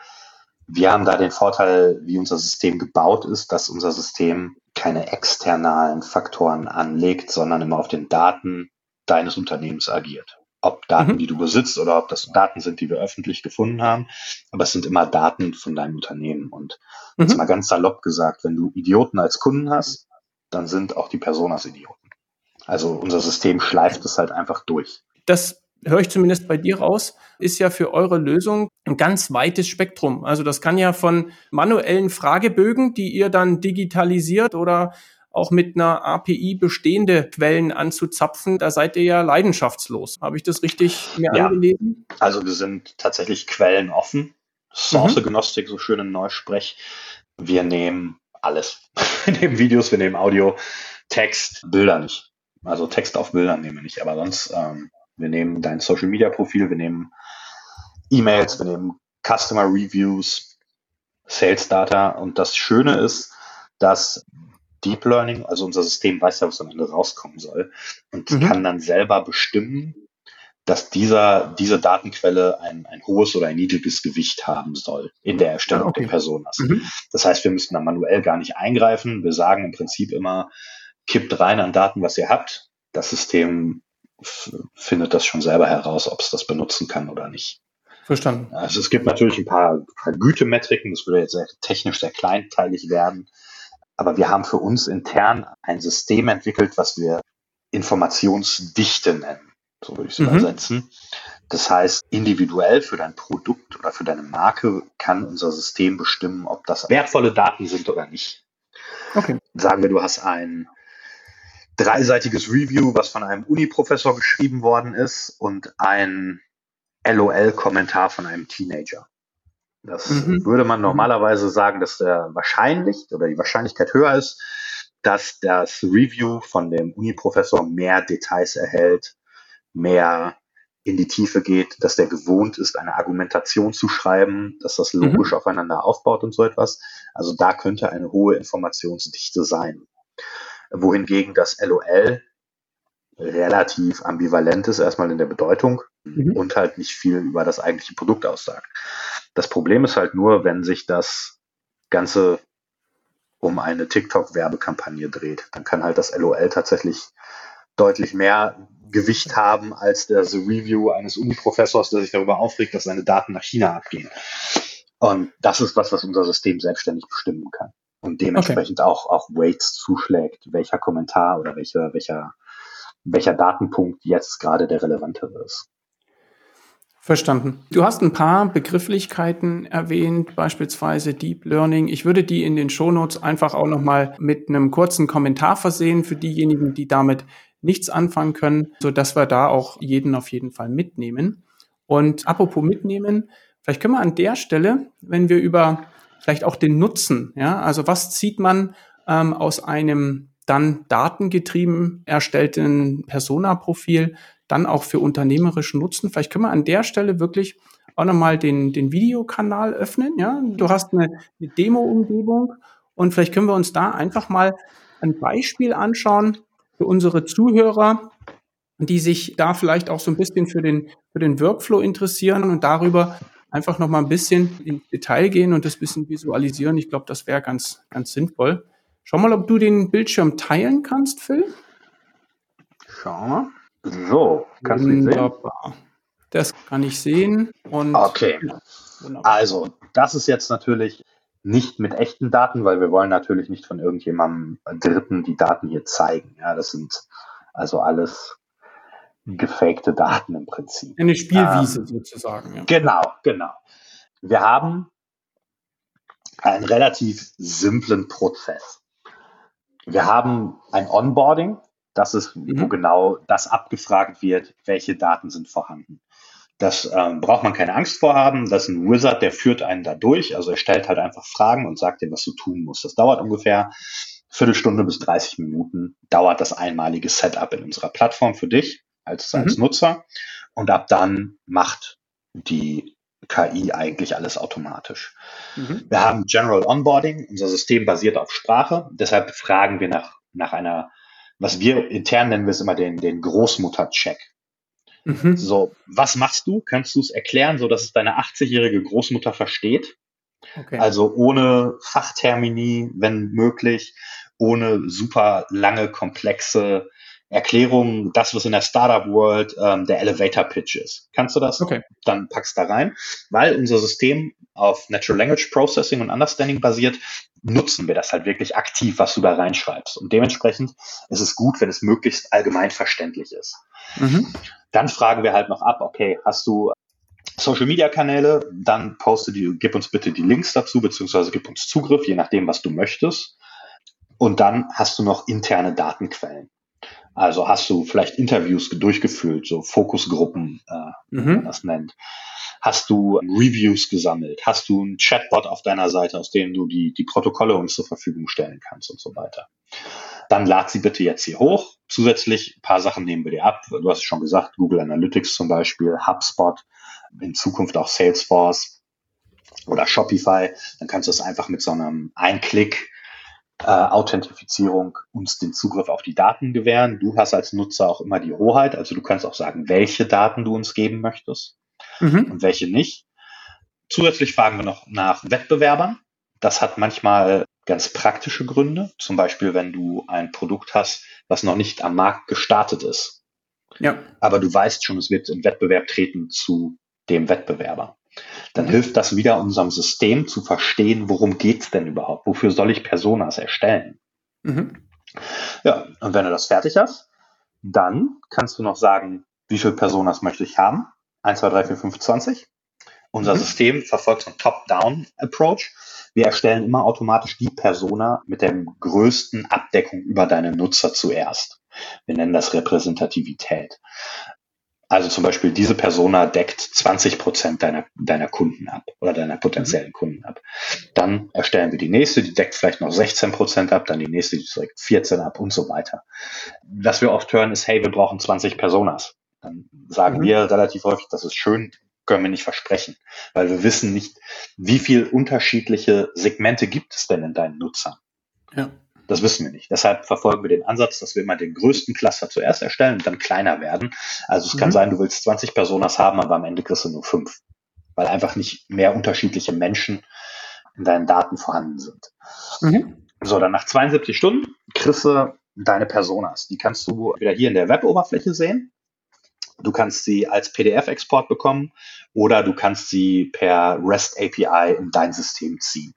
wir haben da den Vorteil, wie unser System gebaut ist, dass unser System keine externen Faktoren anlegt, sondern immer auf den Daten deines Unternehmens agiert. Ob Daten, mhm. die du besitzt oder ob das Daten sind, die wir öffentlich gefunden haben. Aber es sind immer Daten von deinem Unternehmen. Und mhm. jetzt mal ganz salopp gesagt, wenn du Idioten als Kunden hast, dann sind auch die Personas Idioten. Also unser System schleift es halt einfach durch. Das höre ich zumindest bei dir raus, ist ja für eure Lösung ein ganz weites Spektrum. Also das kann ja von manuellen Fragebögen, die ihr dann digitalisiert oder auch mit einer API bestehende Quellen anzuzapfen, da seid ihr ja leidenschaftslos. Habe ich das richtig mir ja. angelesen? Also wir sind tatsächlich quellenoffen. Source Agnostic, mhm. so schön im Neusprech. Wir nehmen alles. Wir nehmen Videos, wir nehmen Audio, Text, Bilder nicht. Also Text auf Bildern nehmen wir nicht, aber sonst ähm, wir nehmen dein Social Media Profil, wir nehmen E-Mails, wir nehmen Customer Reviews, Sales Data. Und das Schöne ist, dass Deep Learning, also unser System weiß ja, was am Ende rauskommen soll und mhm. kann dann selber bestimmen, dass dieser, diese Datenquelle ein, ein hohes oder ein niedriges Gewicht haben soll in der Erstellung okay. der Personas. Mhm. Das heißt, wir müssen da manuell gar nicht eingreifen. Wir sagen im Prinzip immer, kippt rein an Daten, was ihr habt. Das System findet das schon selber heraus, ob es das benutzen kann oder nicht. Verstanden. Also es gibt natürlich ein paar, paar Gütemetriken, das würde jetzt sehr, technisch sehr kleinteilig werden. Aber wir haben für uns intern ein System entwickelt, was wir Informationsdichte nennen. So würde ich es mhm. übersetzen. Das heißt, individuell für dein Produkt oder für deine Marke kann unser System bestimmen, ob das wertvolle Daten sind oder nicht. Okay. Sagen wir, du hast ein dreiseitiges Review, was von einem Uni-Professor geschrieben worden ist und ein LOL-Kommentar von einem Teenager. Das mhm. würde man normalerweise sagen, dass der wahrscheinlich oder die Wahrscheinlichkeit höher ist, dass das Review von dem Uni-Professor mehr Details erhält, mehr in die Tiefe geht, dass der gewohnt ist, eine Argumentation zu schreiben, dass das logisch mhm. aufeinander aufbaut und so etwas. Also da könnte eine hohe Informationsdichte sein. Wohingegen das LOL relativ ambivalent ist, erstmal in der Bedeutung mhm. und halt nicht viel über das eigentliche Produkt aussagt. Das Problem ist halt nur, wenn sich das Ganze um eine TikTok-Werbekampagne dreht, dann kann halt das LOL tatsächlich deutlich mehr Gewicht haben als das Review eines Uni-Professors, der sich darüber aufregt, dass seine Daten nach China abgehen. Und das ist was, was unser System selbstständig bestimmen kann. Und dementsprechend okay. auch, auch Weights zuschlägt, welcher Kommentar oder welcher, welcher, welcher Datenpunkt jetzt gerade der relevantere ist. Verstanden. Du hast ein paar Begrifflichkeiten erwähnt, beispielsweise Deep Learning. Ich würde die in den Shownotes einfach auch nochmal mit einem kurzen Kommentar versehen für diejenigen, die damit nichts anfangen können, so dass wir da auch jeden auf jeden Fall mitnehmen. Und apropos mitnehmen, vielleicht können wir an der Stelle, wenn wir über vielleicht auch den Nutzen, ja, also was zieht man ähm, aus einem dann datengetrieben erstellten Persona-Profil dann auch für unternehmerischen Nutzen. Vielleicht können wir an der Stelle wirklich auch nochmal den, den Videokanal öffnen. Ja, du hast eine, eine Demo-Umgebung und vielleicht können wir uns da einfach mal ein Beispiel anschauen für unsere Zuhörer, die sich da vielleicht auch so ein bisschen für den, für den Workflow interessieren und darüber einfach nochmal ein bisschen ins Detail gehen und das bisschen visualisieren. Ich glaube, das wäre ganz, ganz sinnvoll. Schau mal, ob du den Bildschirm teilen kannst, Phil. Schauen wir. So, kannst du ihn sehen? Das kann ich sehen. Und okay. Also, das ist jetzt natürlich nicht mit echten Daten, weil wir wollen natürlich nicht von irgendjemandem Dritten die Daten hier zeigen. Ja, das sind also alles gefakte Daten im Prinzip. Eine Spielwiese ähm, sozusagen. Ja. Genau, genau. Wir haben einen relativ simplen Prozess. Wir haben ein Onboarding, das ist, mhm. wo genau das abgefragt wird, welche Daten sind vorhanden. Das ähm, braucht man keine Angst vor haben. Das ist ein Wizard, der führt einen da durch. Also er stellt halt einfach Fragen und sagt dir, was du tun musst. Das dauert ungefähr Viertelstunde bis 30 Minuten. Dauert das einmalige Setup in unserer Plattform für dich als, mhm. als Nutzer. Und ab dann macht die KI eigentlich alles automatisch. Mhm. Wir haben General Onboarding. Unser System basiert auf Sprache. Deshalb fragen wir nach, nach einer was wir intern nennen wir es immer den, den Großmutter-Check. Mhm. So, was machst du? Kannst du es erklären, so dass es deine 80-jährige Großmutter versteht? Okay. Also ohne Fachtermini, wenn möglich, ohne super lange, komplexe Erklärungen, das, was in der Startup World ähm, der Elevator Pitch ist. Kannst du das? Okay. Dann packst da rein, weil unser System auf Natural Language Processing und Understanding basiert, nutzen wir das halt wirklich aktiv, was du da reinschreibst. Und dementsprechend ist es gut, wenn es möglichst allgemein verständlich ist. Mhm. Dann fragen wir halt noch ab, okay, hast du Social Media Kanäle, dann poste die, gib uns bitte die Links dazu, beziehungsweise gib uns Zugriff, je nachdem, was du möchtest. Und dann hast du noch interne Datenquellen. Also hast du vielleicht Interviews durchgeführt, so Fokusgruppen, äh, mhm. wie man das nennt Hast du Reviews gesammelt? Hast du einen Chatbot auf deiner Seite, aus dem du die, die Protokolle uns zur Verfügung stellen kannst und so weiter? Dann lad sie bitte jetzt hier hoch. Zusätzlich ein paar Sachen nehmen wir dir ab. Du hast schon gesagt, Google Analytics zum Beispiel, HubSpot, in Zukunft auch Salesforce oder Shopify. Dann kannst du es einfach mit so einem Einklick äh, Authentifizierung uns den Zugriff auf die Daten gewähren. Du hast als Nutzer auch immer die Hoheit, also du kannst auch sagen, welche Daten du uns geben möchtest mhm. und welche nicht. Zusätzlich fragen wir noch nach Wettbewerbern. Das hat manchmal ganz praktische Gründe. Zum Beispiel, wenn du ein Produkt hast, was noch nicht am Markt gestartet ist. Ja. Aber du weißt schon, es wird in Wettbewerb treten zu dem Wettbewerber. Dann hilft das wieder unserem System zu verstehen, worum geht's denn überhaupt? Wofür soll ich Personas erstellen? Mhm. Ja, und wenn du das fertig hast, dann kannst du noch sagen, wie viele Personas möchte ich haben? 1, 2, 3, 4, 5, 20. Unser mhm. System verfolgt so einen Top-Down-Approach. Wir erstellen immer automatisch die Persona mit der größten Abdeckung über deine Nutzer zuerst. Wir nennen das Repräsentativität. Also zum Beispiel diese Persona deckt 20 Prozent deiner, deiner Kunden ab oder deiner potenziellen Kunden ab. Dann erstellen wir die nächste, die deckt vielleicht noch 16 Prozent ab, dann die nächste, die deckt 14 ab und so weiter. Was wir oft hören ist, hey, wir brauchen 20 Personas. Dann sagen mhm. wir relativ häufig, das ist schön, können wir nicht versprechen, weil wir wissen nicht, wie viel unterschiedliche Segmente gibt es denn in deinen Nutzern. Ja. Das wissen wir nicht. Deshalb verfolgen wir den Ansatz, dass wir immer den größten Cluster zuerst erstellen und dann kleiner werden. Also es mhm. kann sein, du willst 20 Personas haben, aber am Ende kriegst du nur fünf, weil einfach nicht mehr unterschiedliche Menschen in deinen Daten vorhanden sind. Mhm. So, dann nach 72 Stunden kriegst du deine Personas. Die kannst du wieder hier in der Web-Oberfläche sehen. Du kannst sie als PDF-Export bekommen oder du kannst sie per REST API in dein System ziehen.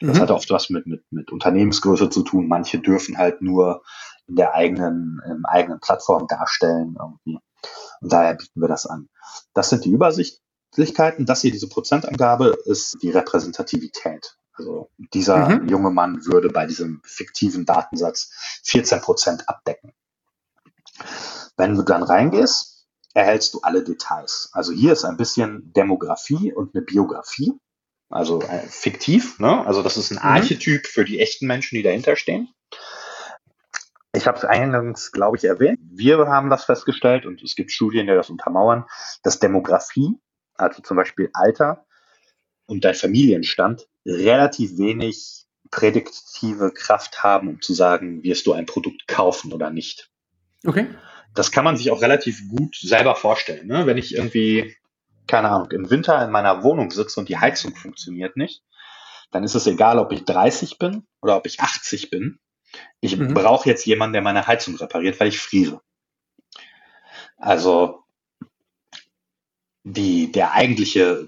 Das mhm. hat oft was mit, mit, mit Unternehmensgröße zu tun. Manche dürfen halt nur in der eigenen, im eigenen Plattform darstellen irgendwie. Und daher bieten wir das an. Das sind die Übersichtlichkeiten. Das hier, diese Prozentangabe, ist die Repräsentativität. Also dieser mhm. junge Mann würde bei diesem fiktiven Datensatz 14 Prozent abdecken. Wenn du dann reingehst, erhältst du alle Details. Also hier ist ein bisschen Demografie und eine Biografie also äh, fiktiv. Ne? Also das ist ein mhm. Archetyp für die echten Menschen, die dahinter stehen. Ich habe es eingangs, glaube ich, erwähnt. Wir haben das festgestellt und es gibt Studien, die das untermauern, dass Demografie, also zum Beispiel Alter und dein Familienstand, relativ wenig prädiktive Kraft haben, um zu sagen, wirst du ein Produkt kaufen oder nicht. Okay. Das kann man sich auch relativ gut selber vorstellen. Ne? Wenn ich irgendwie keine Ahnung, im Winter in meiner Wohnung sitze und die Heizung funktioniert nicht, dann ist es egal, ob ich 30 bin oder ob ich 80 bin. Ich mhm. brauche jetzt jemanden, der meine Heizung repariert, weil ich friere. Also die, der eigentliche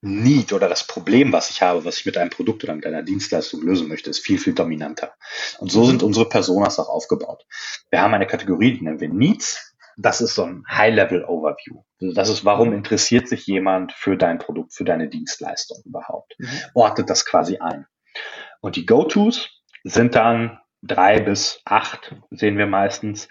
Need oder das Problem, was ich habe, was ich mit einem Produkt oder mit einer Dienstleistung lösen möchte, ist viel, viel dominanter. Und so sind unsere Personas auch aufgebaut. Wir haben eine Kategorie, die nennen wir Needs das ist so ein High-Level-Overview. Also das ist, warum interessiert sich jemand für dein Produkt, für deine Dienstleistung überhaupt? Mhm. Ordnet das quasi ein. Und die Go-Tos sind dann drei bis acht, sehen wir meistens,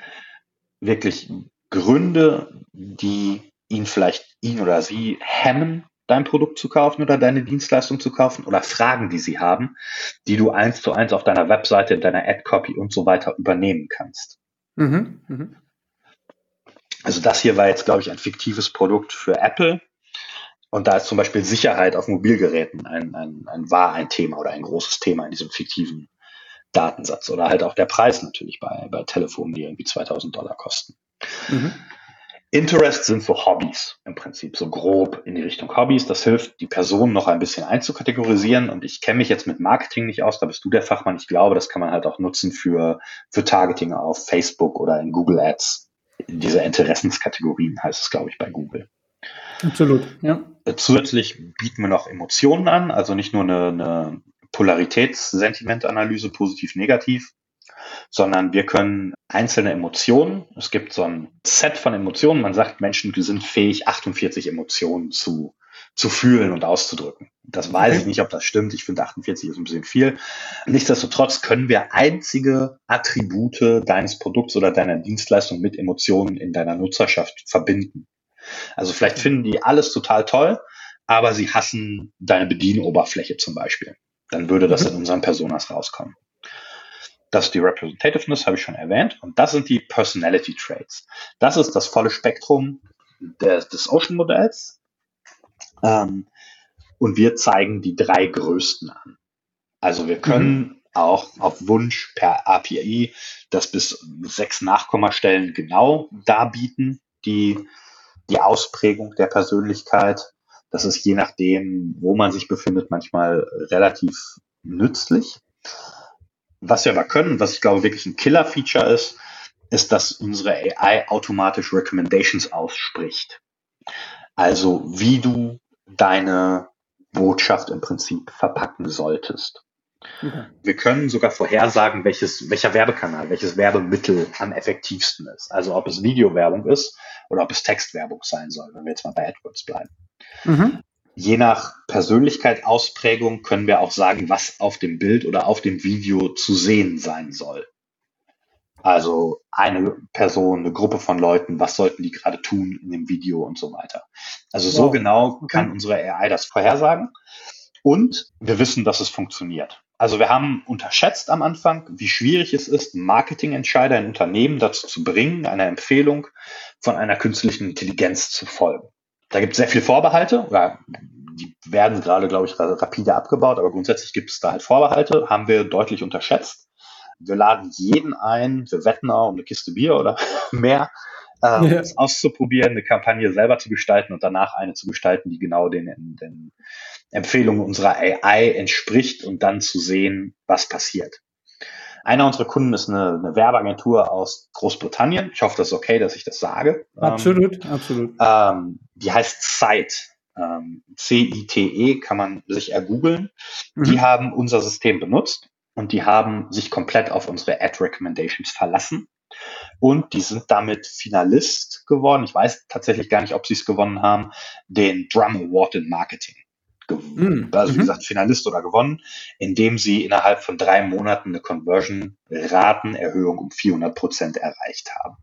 wirklich Gründe, die ihn vielleicht, ihn oder sie hemmen, dein Produkt zu kaufen oder deine Dienstleistung zu kaufen oder Fragen, die sie haben, die du eins zu eins auf deiner Webseite, in deiner Ad-Copy und so weiter übernehmen kannst. Mhm, mh. Also das hier war jetzt, glaube ich, ein fiktives Produkt für Apple. Und da ist zum Beispiel Sicherheit auf Mobilgeräten ein, ein, ein war ein Thema oder ein großes Thema in diesem fiktiven Datensatz. Oder halt auch der Preis natürlich bei, bei Telefonen, die irgendwie 2000 Dollar kosten. Mhm. Interests sind so Hobbys im Prinzip, so grob in die Richtung Hobbys. Das hilft, die Person noch ein bisschen einzukategorisieren. Und ich kenne mich jetzt mit Marketing nicht aus, da bist du der Fachmann. Ich glaube, das kann man halt auch nutzen für, für Targeting auf Facebook oder in Google Ads in dieser Interessenskategorien heißt es, glaube ich, bei Google. Absolut, ja. Zusätzlich bieten wir noch Emotionen an, also nicht nur eine, eine Polaritätssentimentanalyse, positiv, negativ, sondern wir können einzelne Emotionen, es gibt so ein Set von Emotionen, man sagt, Menschen sind fähig, 48 Emotionen zu zu fühlen und auszudrücken. Das weiß okay. ich nicht, ob das stimmt. Ich finde 48 ist ein bisschen viel. Nichtsdestotrotz können wir einzige Attribute deines Produkts oder deiner Dienstleistung mit Emotionen in deiner Nutzerschaft verbinden. Also vielleicht finden die alles total toll, aber sie hassen deine Bedienoberfläche zum Beispiel. Dann würde das mhm. in unseren Personas rauskommen. Das ist die Representativeness, habe ich schon erwähnt. Und das sind die Personality Traits. Das ist das volle Spektrum des, des Ocean-Modells. Ähm, und wir zeigen die drei größten an. Also wir können mhm. auch auf Wunsch per API das bis sechs Nachkommastellen genau darbieten, die, die Ausprägung der Persönlichkeit. Das ist je nachdem, wo man sich befindet, manchmal relativ nützlich. Was wir aber können, was ich glaube wirklich ein Killer-Feature ist, ist, dass unsere AI automatisch Recommendations ausspricht. Also wie du deine Botschaft im Prinzip verpacken solltest. Okay. Wir können sogar vorhersagen, welches, welcher Werbekanal, welches Werbemittel am effektivsten ist. Also ob es Videowerbung ist oder ob es Textwerbung sein soll, wenn wir jetzt mal bei AdWords bleiben. Mhm. Je nach Persönlichkeit, Ausprägung können wir auch sagen, was auf dem Bild oder auf dem Video zu sehen sein soll. Also eine Person, eine Gruppe von Leuten, was sollten die gerade tun in dem Video und so weiter. Also so wow. genau kann unsere AI das vorhersagen. Und wir wissen, dass es funktioniert. Also wir haben unterschätzt am Anfang, wie schwierig es ist, Marketingentscheider in Unternehmen dazu zu bringen, einer Empfehlung von einer künstlichen Intelligenz zu folgen. Da gibt es sehr viele Vorbehalte, oder die werden gerade, glaube ich, rapide abgebaut, aber grundsätzlich gibt es da halt Vorbehalte, haben wir deutlich unterschätzt. Wir laden jeden ein, wir wetten auch um eine Kiste Bier oder mehr, ähm, ja. auszuprobieren, eine Kampagne selber zu gestalten und danach eine zu gestalten, die genau den, den Empfehlungen unserer AI entspricht und dann zu sehen, was passiert. Einer unserer Kunden ist eine, eine Werbeagentur aus Großbritannien. Ich hoffe, das ist okay, dass ich das sage. Absolut, ähm, absolut. Ähm, die heißt Cite. Ähm, C-I-T-E kann man sich ergoogeln. Mhm. Die haben unser System benutzt und die haben sich komplett auf unsere Ad Recommendations verlassen. Und die sind damit Finalist geworden. Ich weiß tatsächlich gar nicht, ob sie es gewonnen haben, den Drum Award in Marketing. Mhm. Also wie mhm. gesagt, Finalist oder gewonnen, indem sie innerhalb von drei Monaten eine Conversion-Ratenerhöhung um 400 Prozent erreicht haben.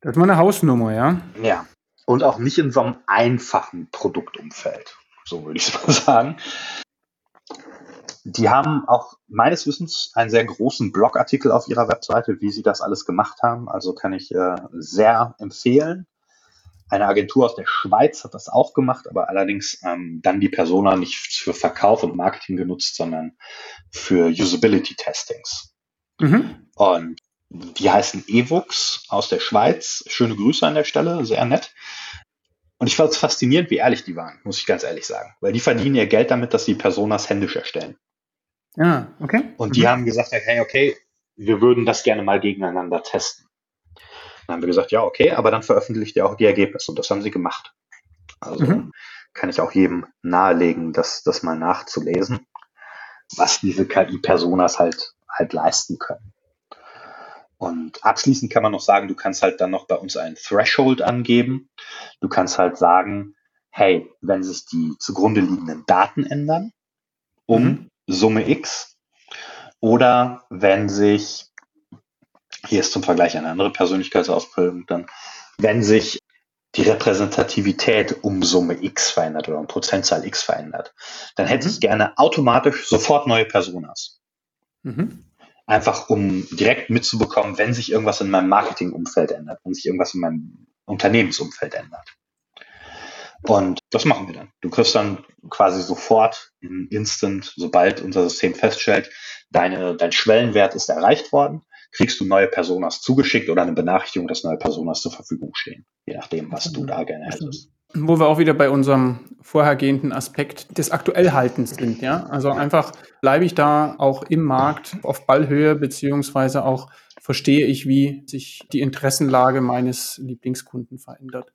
Das ist mal eine Hausnummer, ja? Ja. Und auch nicht in so einem einfachen Produktumfeld. So würde ich es mal sagen. Die haben auch meines Wissens einen sehr großen Blogartikel auf ihrer Webseite, wie sie das alles gemacht haben. Also kann ich äh, sehr empfehlen. Eine Agentur aus der Schweiz hat das auch gemacht, aber allerdings ähm, dann die Persona nicht für Verkauf und Marketing genutzt, sondern für Usability-Testings. Mhm. Und die heißen Evux aus der Schweiz. Schöne Grüße an der Stelle, sehr nett. Und ich fand es faszinierend, wie ehrlich die waren, muss ich ganz ehrlich sagen. Weil die verdienen ihr Geld damit, dass sie Personas händisch erstellen. Ja, ah, okay. Und die mhm. haben gesagt, hey, okay, wir würden das gerne mal gegeneinander testen. Dann haben wir gesagt, ja, okay, aber dann veröffentlicht ihr auch die Ergebnisse. Und das haben sie gemacht. Also mhm. kann ich auch jedem nahelegen, das, das mal nachzulesen, was diese KI-Personas halt, halt leisten können. Und abschließend kann man noch sagen, du kannst halt dann noch bei uns einen Threshold angeben. Du kannst halt sagen, hey, wenn sich die zugrunde liegenden Daten ändern, um mhm. Summe X, oder wenn sich hier ist zum Vergleich eine andere Persönlichkeitsausprägung dann, wenn sich die Repräsentativität um Summe X verändert oder um Prozentzahl X verändert, dann hätte ich gerne automatisch sofort neue Personas. Mhm. Einfach um direkt mitzubekommen, wenn sich irgendwas in meinem Marketingumfeld ändert, wenn sich irgendwas in meinem Unternehmensumfeld ändert. Und das machen wir dann. Du kriegst dann quasi sofort in Instant, sobald unser System feststellt, deine, dein Schwellenwert ist erreicht worden, kriegst du neue Personas zugeschickt oder eine Benachrichtigung, dass neue Personas zur Verfügung stehen. Je nachdem, was du da gerne hättest. Wo wir auch wieder bei unserem vorhergehenden Aspekt des Aktuellhaltens sind, ja. Also einfach bleibe ich da auch im Markt auf Ballhöhe, beziehungsweise auch verstehe ich, wie sich die Interessenlage meines Lieblingskunden verändert.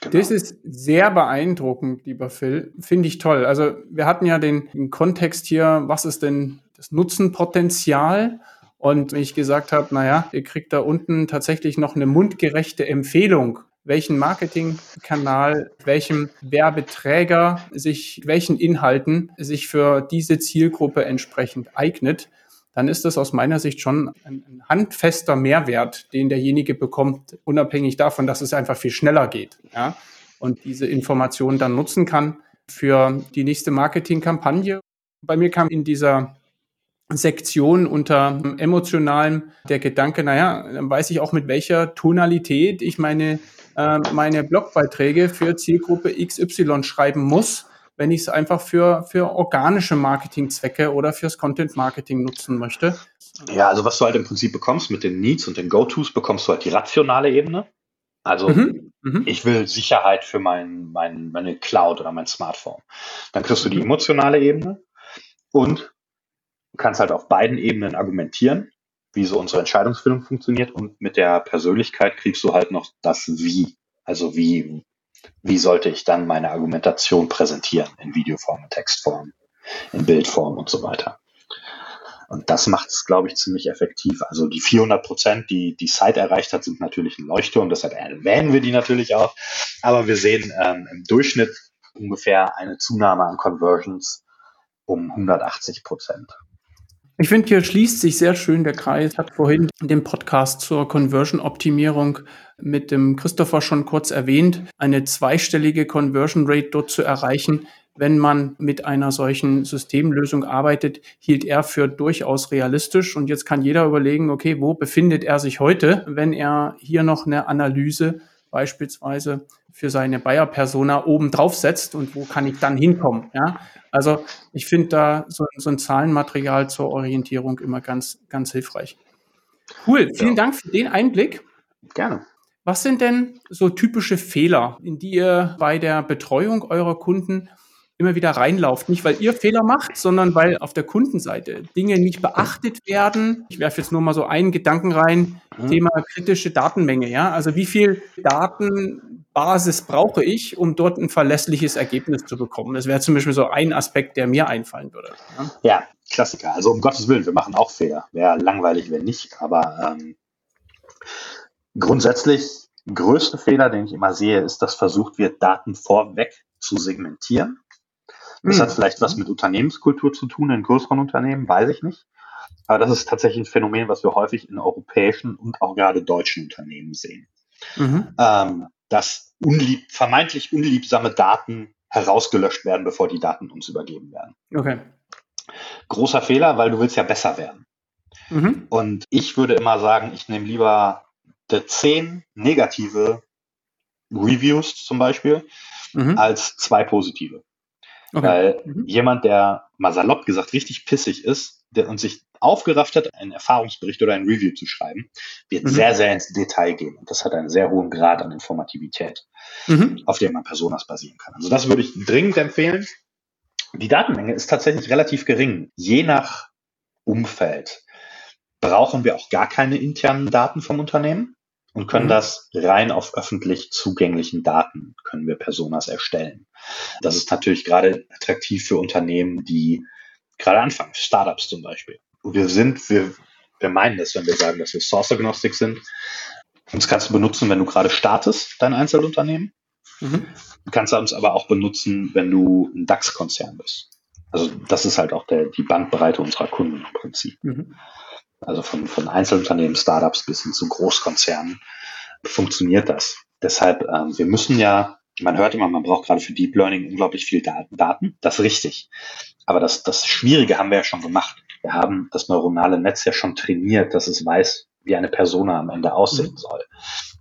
Genau. Das ist sehr beeindruckend, lieber Phil. Finde ich toll. Also wir hatten ja den, den Kontext hier, was ist denn das Nutzenpotenzial? Und ich gesagt habe, naja, ihr kriegt da unten tatsächlich noch eine mundgerechte Empfehlung, welchen Marketingkanal, welchem Werbeträger sich, welchen Inhalten sich für diese Zielgruppe entsprechend eignet, dann ist das aus meiner Sicht schon ein, handfester Mehrwert, den derjenige bekommt, unabhängig davon, dass es einfach viel schneller geht. Ja? Und diese Information dann nutzen kann für die nächste Marketingkampagne. Bei mir kam in dieser Sektion unter emotionalem der Gedanke, naja, dann weiß ich auch mit welcher Tonalität ich meine, äh, meine Blogbeiträge für Zielgruppe XY schreiben muss, wenn ich es einfach für, für organische Marketingzwecke oder fürs Content Marketing nutzen möchte. Ja, also was du halt im Prinzip bekommst mit den Needs und den Go-Tos, bekommst du halt die rationale Ebene. Also mhm. Mhm. ich will Sicherheit für mein, mein, meine Cloud oder mein Smartphone. Dann kriegst du die emotionale Ebene und kannst halt auf beiden Ebenen argumentieren, wie so unsere Entscheidungsfindung funktioniert und mit der Persönlichkeit kriegst du halt noch das Wie. Also wie, wie sollte ich dann meine Argumentation präsentieren in Videoform, in Textform, in Bildform und so weiter. Und das macht es, glaube ich, ziemlich effektiv. Also die 400 Prozent, die die Site erreicht hat, sind natürlich ein Leuchtturm. Deshalb erwähnen wir die natürlich auch. Aber wir sehen ähm, im Durchschnitt ungefähr eine Zunahme an Conversions um 180 Prozent. Ich finde, hier schließt sich sehr schön der Kreis. Ich habe vorhin den Podcast zur Conversion-Optimierung mit dem Christopher schon kurz erwähnt, eine zweistellige Conversion Rate dort zu erreichen, wenn man mit einer solchen Systemlösung arbeitet, hielt er für durchaus realistisch. Und jetzt kann jeder überlegen, okay, wo befindet er sich heute, wenn er hier noch eine Analyse beispielsweise für seine Bayer-Persona oben drauf setzt und wo kann ich dann hinkommen. Ja? Also ich finde da so, so, ein Zahlenmaterial zur Orientierung immer ganz, ganz hilfreich. Cool, vielen ja. Dank für den Einblick. Gerne. Was sind denn so typische Fehler, in die ihr bei der Betreuung eurer Kunden immer wieder reinlauft. Nicht, weil ihr Fehler macht, sondern weil auf der Kundenseite Dinge nicht beachtet werden. Ich werfe jetzt nur mal so einen Gedanken rein. Mhm. Thema kritische Datenmenge. Ja, also wie viel Datenbasis brauche ich, um dort ein verlässliches Ergebnis zu bekommen? Das wäre zum Beispiel so ein Aspekt, der mir einfallen würde. Ja, ja Klassiker. Also um Gottes Willen, wir machen auch Fehler. Wäre langweilig, wenn nicht. Aber ähm, grundsätzlich größte Fehler, den ich immer sehe, ist, dass versucht wird, Daten vorweg zu segmentieren das hm. hat vielleicht was mit Unternehmenskultur zu tun in größeren Unternehmen, weiß ich nicht. Aber das ist tatsächlich ein Phänomen, was wir häufig in europäischen und auch gerade deutschen Unternehmen sehen. Mhm. Ähm, dass unlieb, vermeintlich unliebsame Daten herausgelöscht werden, bevor die Daten uns übergeben werden. Okay. Großer Fehler, weil du willst ja besser werden. Mhm. Und ich würde immer sagen, ich nehme lieber zehn negative Reviews zum Beispiel mhm. als zwei positive. Okay. Weil mhm. jemand, der mal salopp gesagt richtig pissig ist der, und sich aufgerafft hat, einen Erfahrungsbericht oder ein Review zu schreiben, wird mhm. sehr, sehr ins Detail gehen. Und das hat einen sehr hohen Grad an Informativität, mhm. auf dem man Personas basieren kann. Also das würde ich dringend empfehlen. Die Datenmenge ist tatsächlich relativ gering. Je nach Umfeld brauchen wir auch gar keine internen Daten vom Unternehmen und können mhm. das rein auf öffentlich zugänglichen Daten können wir Personas erstellen. Das ist natürlich gerade attraktiv für Unternehmen, die gerade anfangen, Startups zum Beispiel. Wir sind, wir, wir meinen das, wenn wir sagen, dass wir Source Agnostic sind. Uns kannst du benutzen, wenn du gerade startest, dein Einzelunternehmen. Mhm. Du kannst uns aber auch benutzen, wenn du ein DAX-Konzern bist. Also das ist halt auch der, die Bandbreite unserer Kunden im Prinzip. Mhm. Also von, von Einzelunternehmen, Startups bis hin zu Großkonzernen funktioniert das. Deshalb, ähm, wir müssen ja, man hört immer, man braucht gerade für Deep Learning unglaublich viel Daten. Daten, das ist richtig. Aber das, das Schwierige haben wir ja schon gemacht. Wir haben das neuronale Netz ja schon trainiert, dass es weiß, wie eine Persona am Ende aussehen mhm. soll.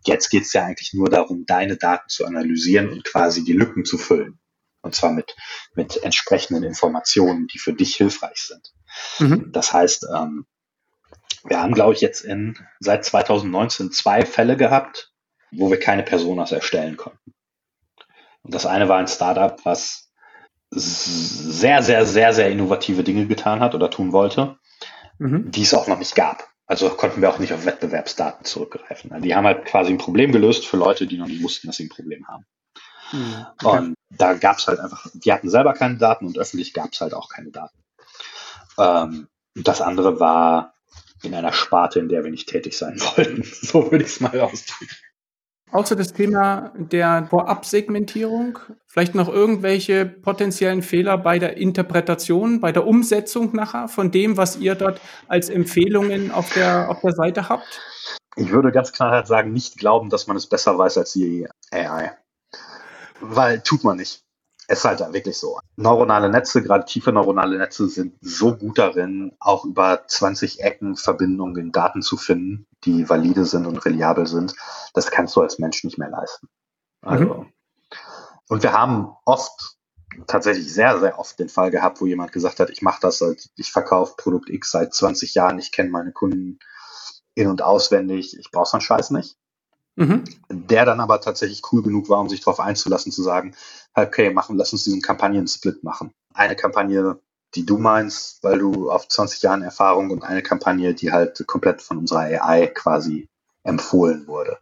Jetzt geht es ja eigentlich nur darum, deine Daten zu analysieren und quasi die Lücken zu füllen. Und zwar mit, mit entsprechenden Informationen, die für dich hilfreich sind. Mhm. Das heißt, ähm, wir haben, glaube ich, jetzt in, seit 2019 zwei Fälle gehabt, wo wir keine Personas erstellen konnten. Und das eine war ein Startup, was sehr, sehr, sehr, sehr innovative Dinge getan hat oder tun wollte, mhm. die es auch noch nicht gab. Also konnten wir auch nicht auf Wettbewerbsdaten zurückgreifen. Die haben halt quasi ein Problem gelöst für Leute, die noch nicht wussten, dass sie ein Problem haben. Mhm. Und da gab es halt einfach, die hatten selber keine Daten und öffentlich gab es halt auch keine Daten. Ähm, das andere war in einer Sparte, in der wir nicht tätig sein wollten. So würde ich es mal ausdrücken. Außer das Thema der Vorabsegmentierung, vielleicht noch irgendwelche potenziellen Fehler bei der Interpretation, bei der Umsetzung nachher von dem, was ihr dort als Empfehlungen auf der, auf der Seite habt? Ich würde ganz klar sagen, nicht glauben, dass man es besser weiß als die AI. Weil tut man nicht ist halt wirklich so. Neuronale Netze, gerade tiefe neuronale Netze sind so gut darin, auch über 20 Ecken Verbindungen in Daten zu finden, die valide sind und reliabel sind. Das kannst du als Mensch nicht mehr leisten. Also, mhm. Und wir haben oft, tatsächlich sehr, sehr oft den Fall gehabt, wo jemand gesagt hat, ich mache das, ich verkaufe Produkt X seit 20 Jahren, ich kenne meine Kunden in- und auswendig, ich brauche so einen Scheiß nicht. Mhm. Der dann aber tatsächlich cool genug war, um sich darauf einzulassen, zu sagen, okay, machen, lass uns diesen Kampagnen-Split machen. Eine Kampagne, die du meinst, weil du auf 20 Jahren Erfahrung und eine Kampagne, die halt komplett von unserer AI quasi empfohlen wurde.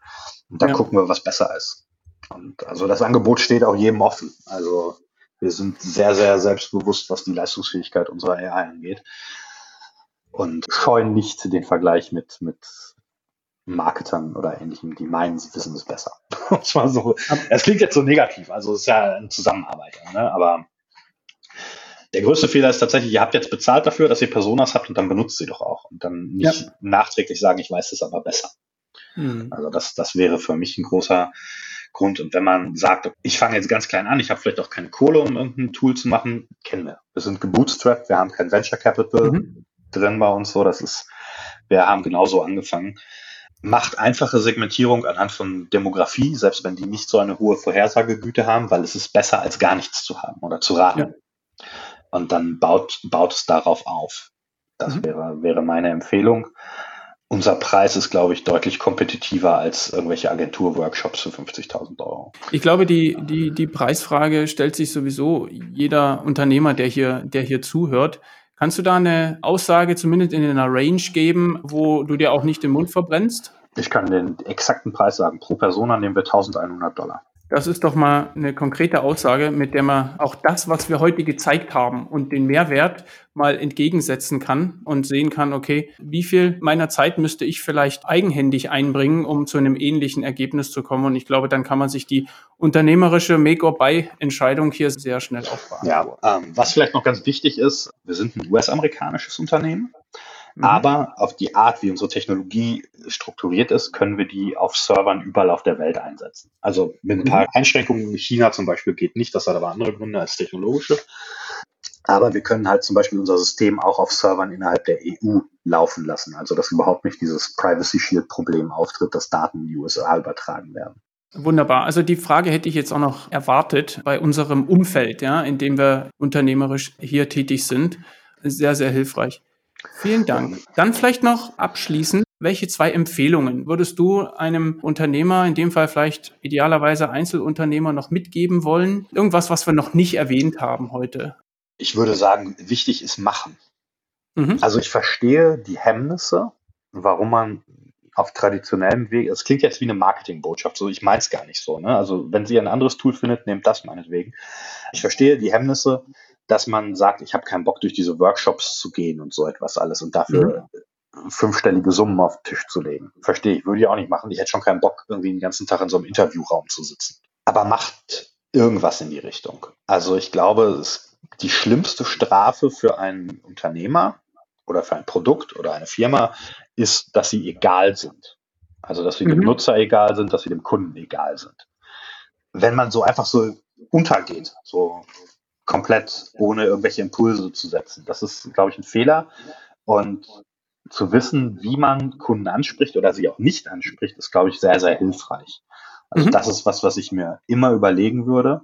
Und dann ja. gucken wir, was besser ist. Und also das Angebot steht auch jedem offen. Also wir sind sehr, sehr selbstbewusst, was die Leistungsfähigkeit unserer AI angeht. Und scheuen nicht den Vergleich mit, mit Marketern oder ähnlichem, die meinen, sie wissen es besser. so, es klingt jetzt so negativ, also es ist ja ein Zusammenarbeiter, ne? aber Der größte Fehler ist tatsächlich, ihr habt jetzt bezahlt dafür, dass ihr Personas habt und dann benutzt sie doch auch. Und dann nicht ja. nachträglich sagen, ich weiß es aber besser. Mhm. Also das, das wäre für mich ein großer Grund. Und wenn man sagt, ich fange jetzt ganz klein an, ich habe vielleicht auch keine Kohle, um irgendein Tool zu machen, kennen wir. Wir sind gebootstrapped, wir haben kein Venture Capital mhm. drin bei uns so. Das ist, wir haben genauso angefangen. Macht einfache Segmentierung anhand von Demografie, selbst wenn die nicht so eine hohe Vorhersagegüte haben, weil es ist besser als gar nichts zu haben oder zu raten. Ja. Und dann baut, baut es darauf auf. Das mhm. wäre, wäre meine Empfehlung unser Preis ist, glaube ich, deutlich kompetitiver als irgendwelche Agenturworkshops für 50.000 Euro. Ich glaube, die, die, die Preisfrage stellt sich sowieso jeder Unternehmer, der hier, der hier zuhört. Kannst du da eine Aussage zumindest in einer Range geben, wo du dir auch nicht den Mund verbrennst? Ich kann den exakten Preis sagen. Pro Persona nehmen wir 1100 Dollar. Das ist doch mal eine konkrete Aussage, mit der man auch das, was wir heute gezeigt haben und den Mehrwert mal entgegensetzen kann und sehen kann, okay, wie viel meiner Zeit müsste ich vielleicht eigenhändig einbringen, um zu einem ähnlichen Ergebnis zu kommen. Und ich glaube, dann kann man sich die unternehmerische Make-or-Buy-Entscheidung hier sehr schnell aufbauen. Ja, ähm, was vielleicht noch ganz wichtig ist, wir sind ein US-amerikanisches Unternehmen. Mhm. Aber auf die Art, wie unsere Technologie strukturiert ist, können wir die auf Servern überall auf der Welt einsetzen. Also mit ein paar mhm. Einschränkungen. China zum Beispiel geht nicht, das hat aber andere Gründe als technologische. Aber wir können halt zum Beispiel unser System auch auf Servern innerhalb der EU laufen lassen. Also dass überhaupt nicht dieses Privacy Shield Problem auftritt, dass Daten in die USA übertragen werden. Wunderbar. Also die Frage hätte ich jetzt auch noch erwartet bei unserem Umfeld, ja, in dem wir unternehmerisch hier tätig sind. Sehr, sehr hilfreich. Vielen Dank. Dann vielleicht noch abschließend, welche zwei Empfehlungen würdest du einem Unternehmer, in dem Fall vielleicht idealerweise Einzelunternehmer, noch mitgeben wollen? Irgendwas, was wir noch nicht erwähnt haben heute? Ich würde sagen, wichtig ist machen. Mhm. Also ich verstehe die Hemmnisse, warum man auf traditionellem Weg, es klingt jetzt wie eine Marketingbotschaft, so ich meine es gar nicht so. Ne? Also wenn Sie ein anderes Tool findet, nehmt das meinetwegen. Ich verstehe die Hemmnisse, dass man sagt, ich habe keinen Bock, durch diese Workshops zu gehen und so etwas alles und dafür mhm. fünfstellige Summen auf den Tisch zu legen. Verstehe ich, würde ich auch nicht machen. Ich hätte schon keinen Bock, irgendwie den ganzen Tag in so einem Interviewraum zu sitzen. Aber macht irgendwas in die Richtung. Also ich glaube, die schlimmste Strafe für einen Unternehmer oder für ein Produkt oder eine Firma ist, dass sie egal sind. Also dass sie mhm. dem Nutzer egal sind, dass sie dem Kunden egal sind. Wenn man so einfach so untergeht, so komplett ohne irgendwelche Impulse zu setzen. Das ist, glaube ich, ein Fehler. Und zu wissen, wie man Kunden anspricht oder sie auch nicht anspricht, ist, glaube ich, sehr, sehr hilfreich. Also mhm. das ist was, was ich mir immer überlegen würde.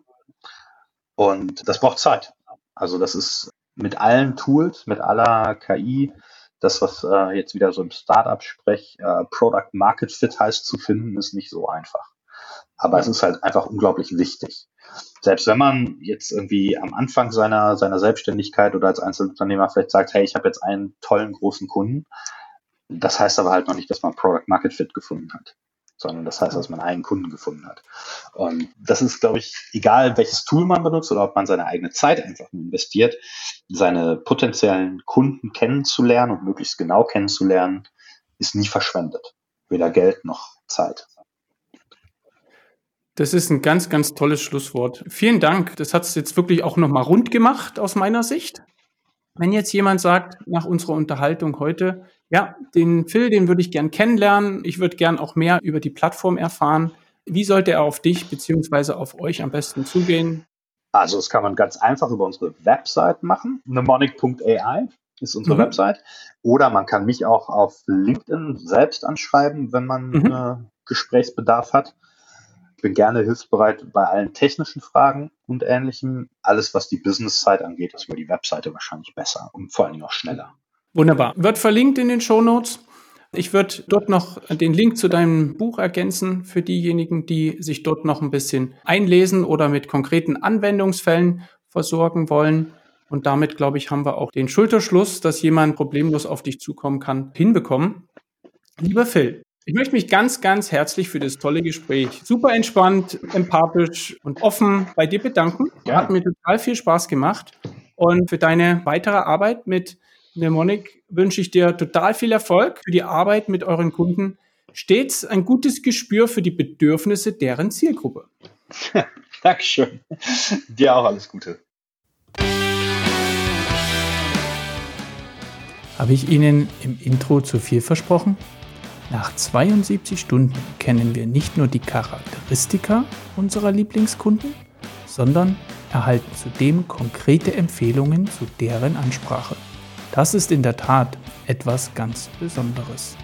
Und das braucht Zeit. Also das ist mit allen Tools, mit aller KI, das, was äh, jetzt wieder so im Startup-Sprech äh, Product Market Fit heißt, zu finden, ist nicht so einfach. Aber es ist halt einfach unglaublich wichtig selbst wenn man jetzt irgendwie am Anfang seiner, seiner Selbstständigkeit oder als Einzelunternehmer vielleicht sagt, hey, ich habe jetzt einen tollen großen Kunden, das heißt aber halt noch nicht, dass man Product Market Fit gefunden hat, sondern das heißt, dass man einen Kunden gefunden hat. Und das ist, glaube ich, egal welches Tool man benutzt oder ob man seine eigene Zeit einfach nur investiert, seine potenziellen Kunden kennenzulernen und möglichst genau kennenzulernen, ist nie verschwendet. Weder Geld noch Zeit. Das ist ein ganz, ganz tolles Schlusswort. Vielen Dank. Das hat es jetzt wirklich auch nochmal rund gemacht aus meiner Sicht. Wenn jetzt jemand sagt, nach unserer Unterhaltung heute, ja, den Phil, den würde ich gern kennenlernen, ich würde gern auch mehr über die Plattform erfahren, wie sollte er auf dich beziehungsweise auf euch am besten zugehen? Also das kann man ganz einfach über unsere Website machen. Mnemonic.ai ist unsere mhm. Website. Oder man kann mich auch auf LinkedIn selbst anschreiben, wenn man mhm. äh, Gesprächsbedarf hat. Ich bin gerne hilfsbereit bei allen technischen Fragen und ähnlichem. Alles, was die Business-Side angeht, ist über die Webseite wahrscheinlich besser und vor allen Dingen auch schneller. Wunderbar. Wird verlinkt in den Show Notes. Ich würde dort noch den Link zu deinem Buch ergänzen für diejenigen, die sich dort noch ein bisschen einlesen oder mit konkreten Anwendungsfällen versorgen wollen. Und damit, glaube ich, haben wir auch den Schulterschluss, dass jemand problemlos auf dich zukommen kann, hinbekommen. Lieber Phil, ich möchte mich ganz, ganz herzlich für das tolle Gespräch, super entspannt, empathisch und offen bei dir bedanken. Ja. Hat mir total viel Spaß gemacht. Und für deine weitere Arbeit mit Mnemonic wünsche ich dir total viel Erfolg für die Arbeit mit euren Kunden. Stets ein gutes Gespür für die Bedürfnisse deren Zielgruppe. Dankeschön. Dir auch alles Gute. Habe ich Ihnen im Intro zu viel versprochen? Nach 72 Stunden kennen wir nicht nur die Charakteristika unserer Lieblingskunden, sondern erhalten zudem konkrete Empfehlungen zu deren Ansprache. Das ist in der Tat etwas ganz Besonderes.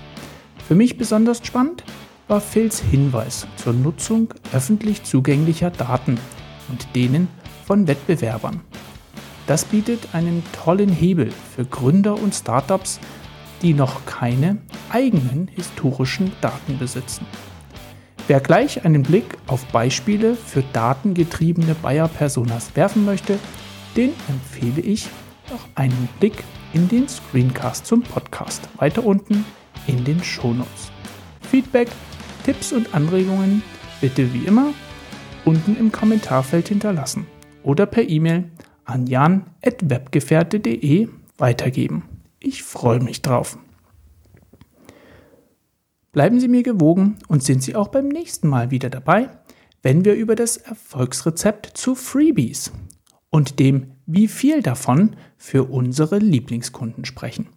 Für mich besonders spannend war Phils Hinweis zur Nutzung öffentlich zugänglicher Daten und denen von Wettbewerbern. Das bietet einen tollen Hebel für Gründer und Startups, die noch keine eigenen historischen Daten besitzen. Wer gleich einen Blick auf Beispiele für datengetriebene Buyer-Personas werfen möchte, den empfehle ich noch einen Blick in den Screencast zum Podcast weiter unten in den Shownotes. Feedback, Tipps und Anregungen bitte wie immer unten im Kommentarfeld hinterlassen oder per E-Mail an jan.webgefährte.de weitergeben. Ich freue mich drauf. Bleiben Sie mir gewogen und sind Sie auch beim nächsten Mal wieder dabei, wenn wir über das Erfolgsrezept zu Freebies und dem wie viel davon für unsere Lieblingskunden sprechen.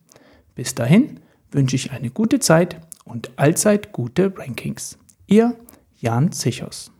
Bis dahin wünsche ich eine gute Zeit und allzeit gute Rankings. Ihr Jan Zichos.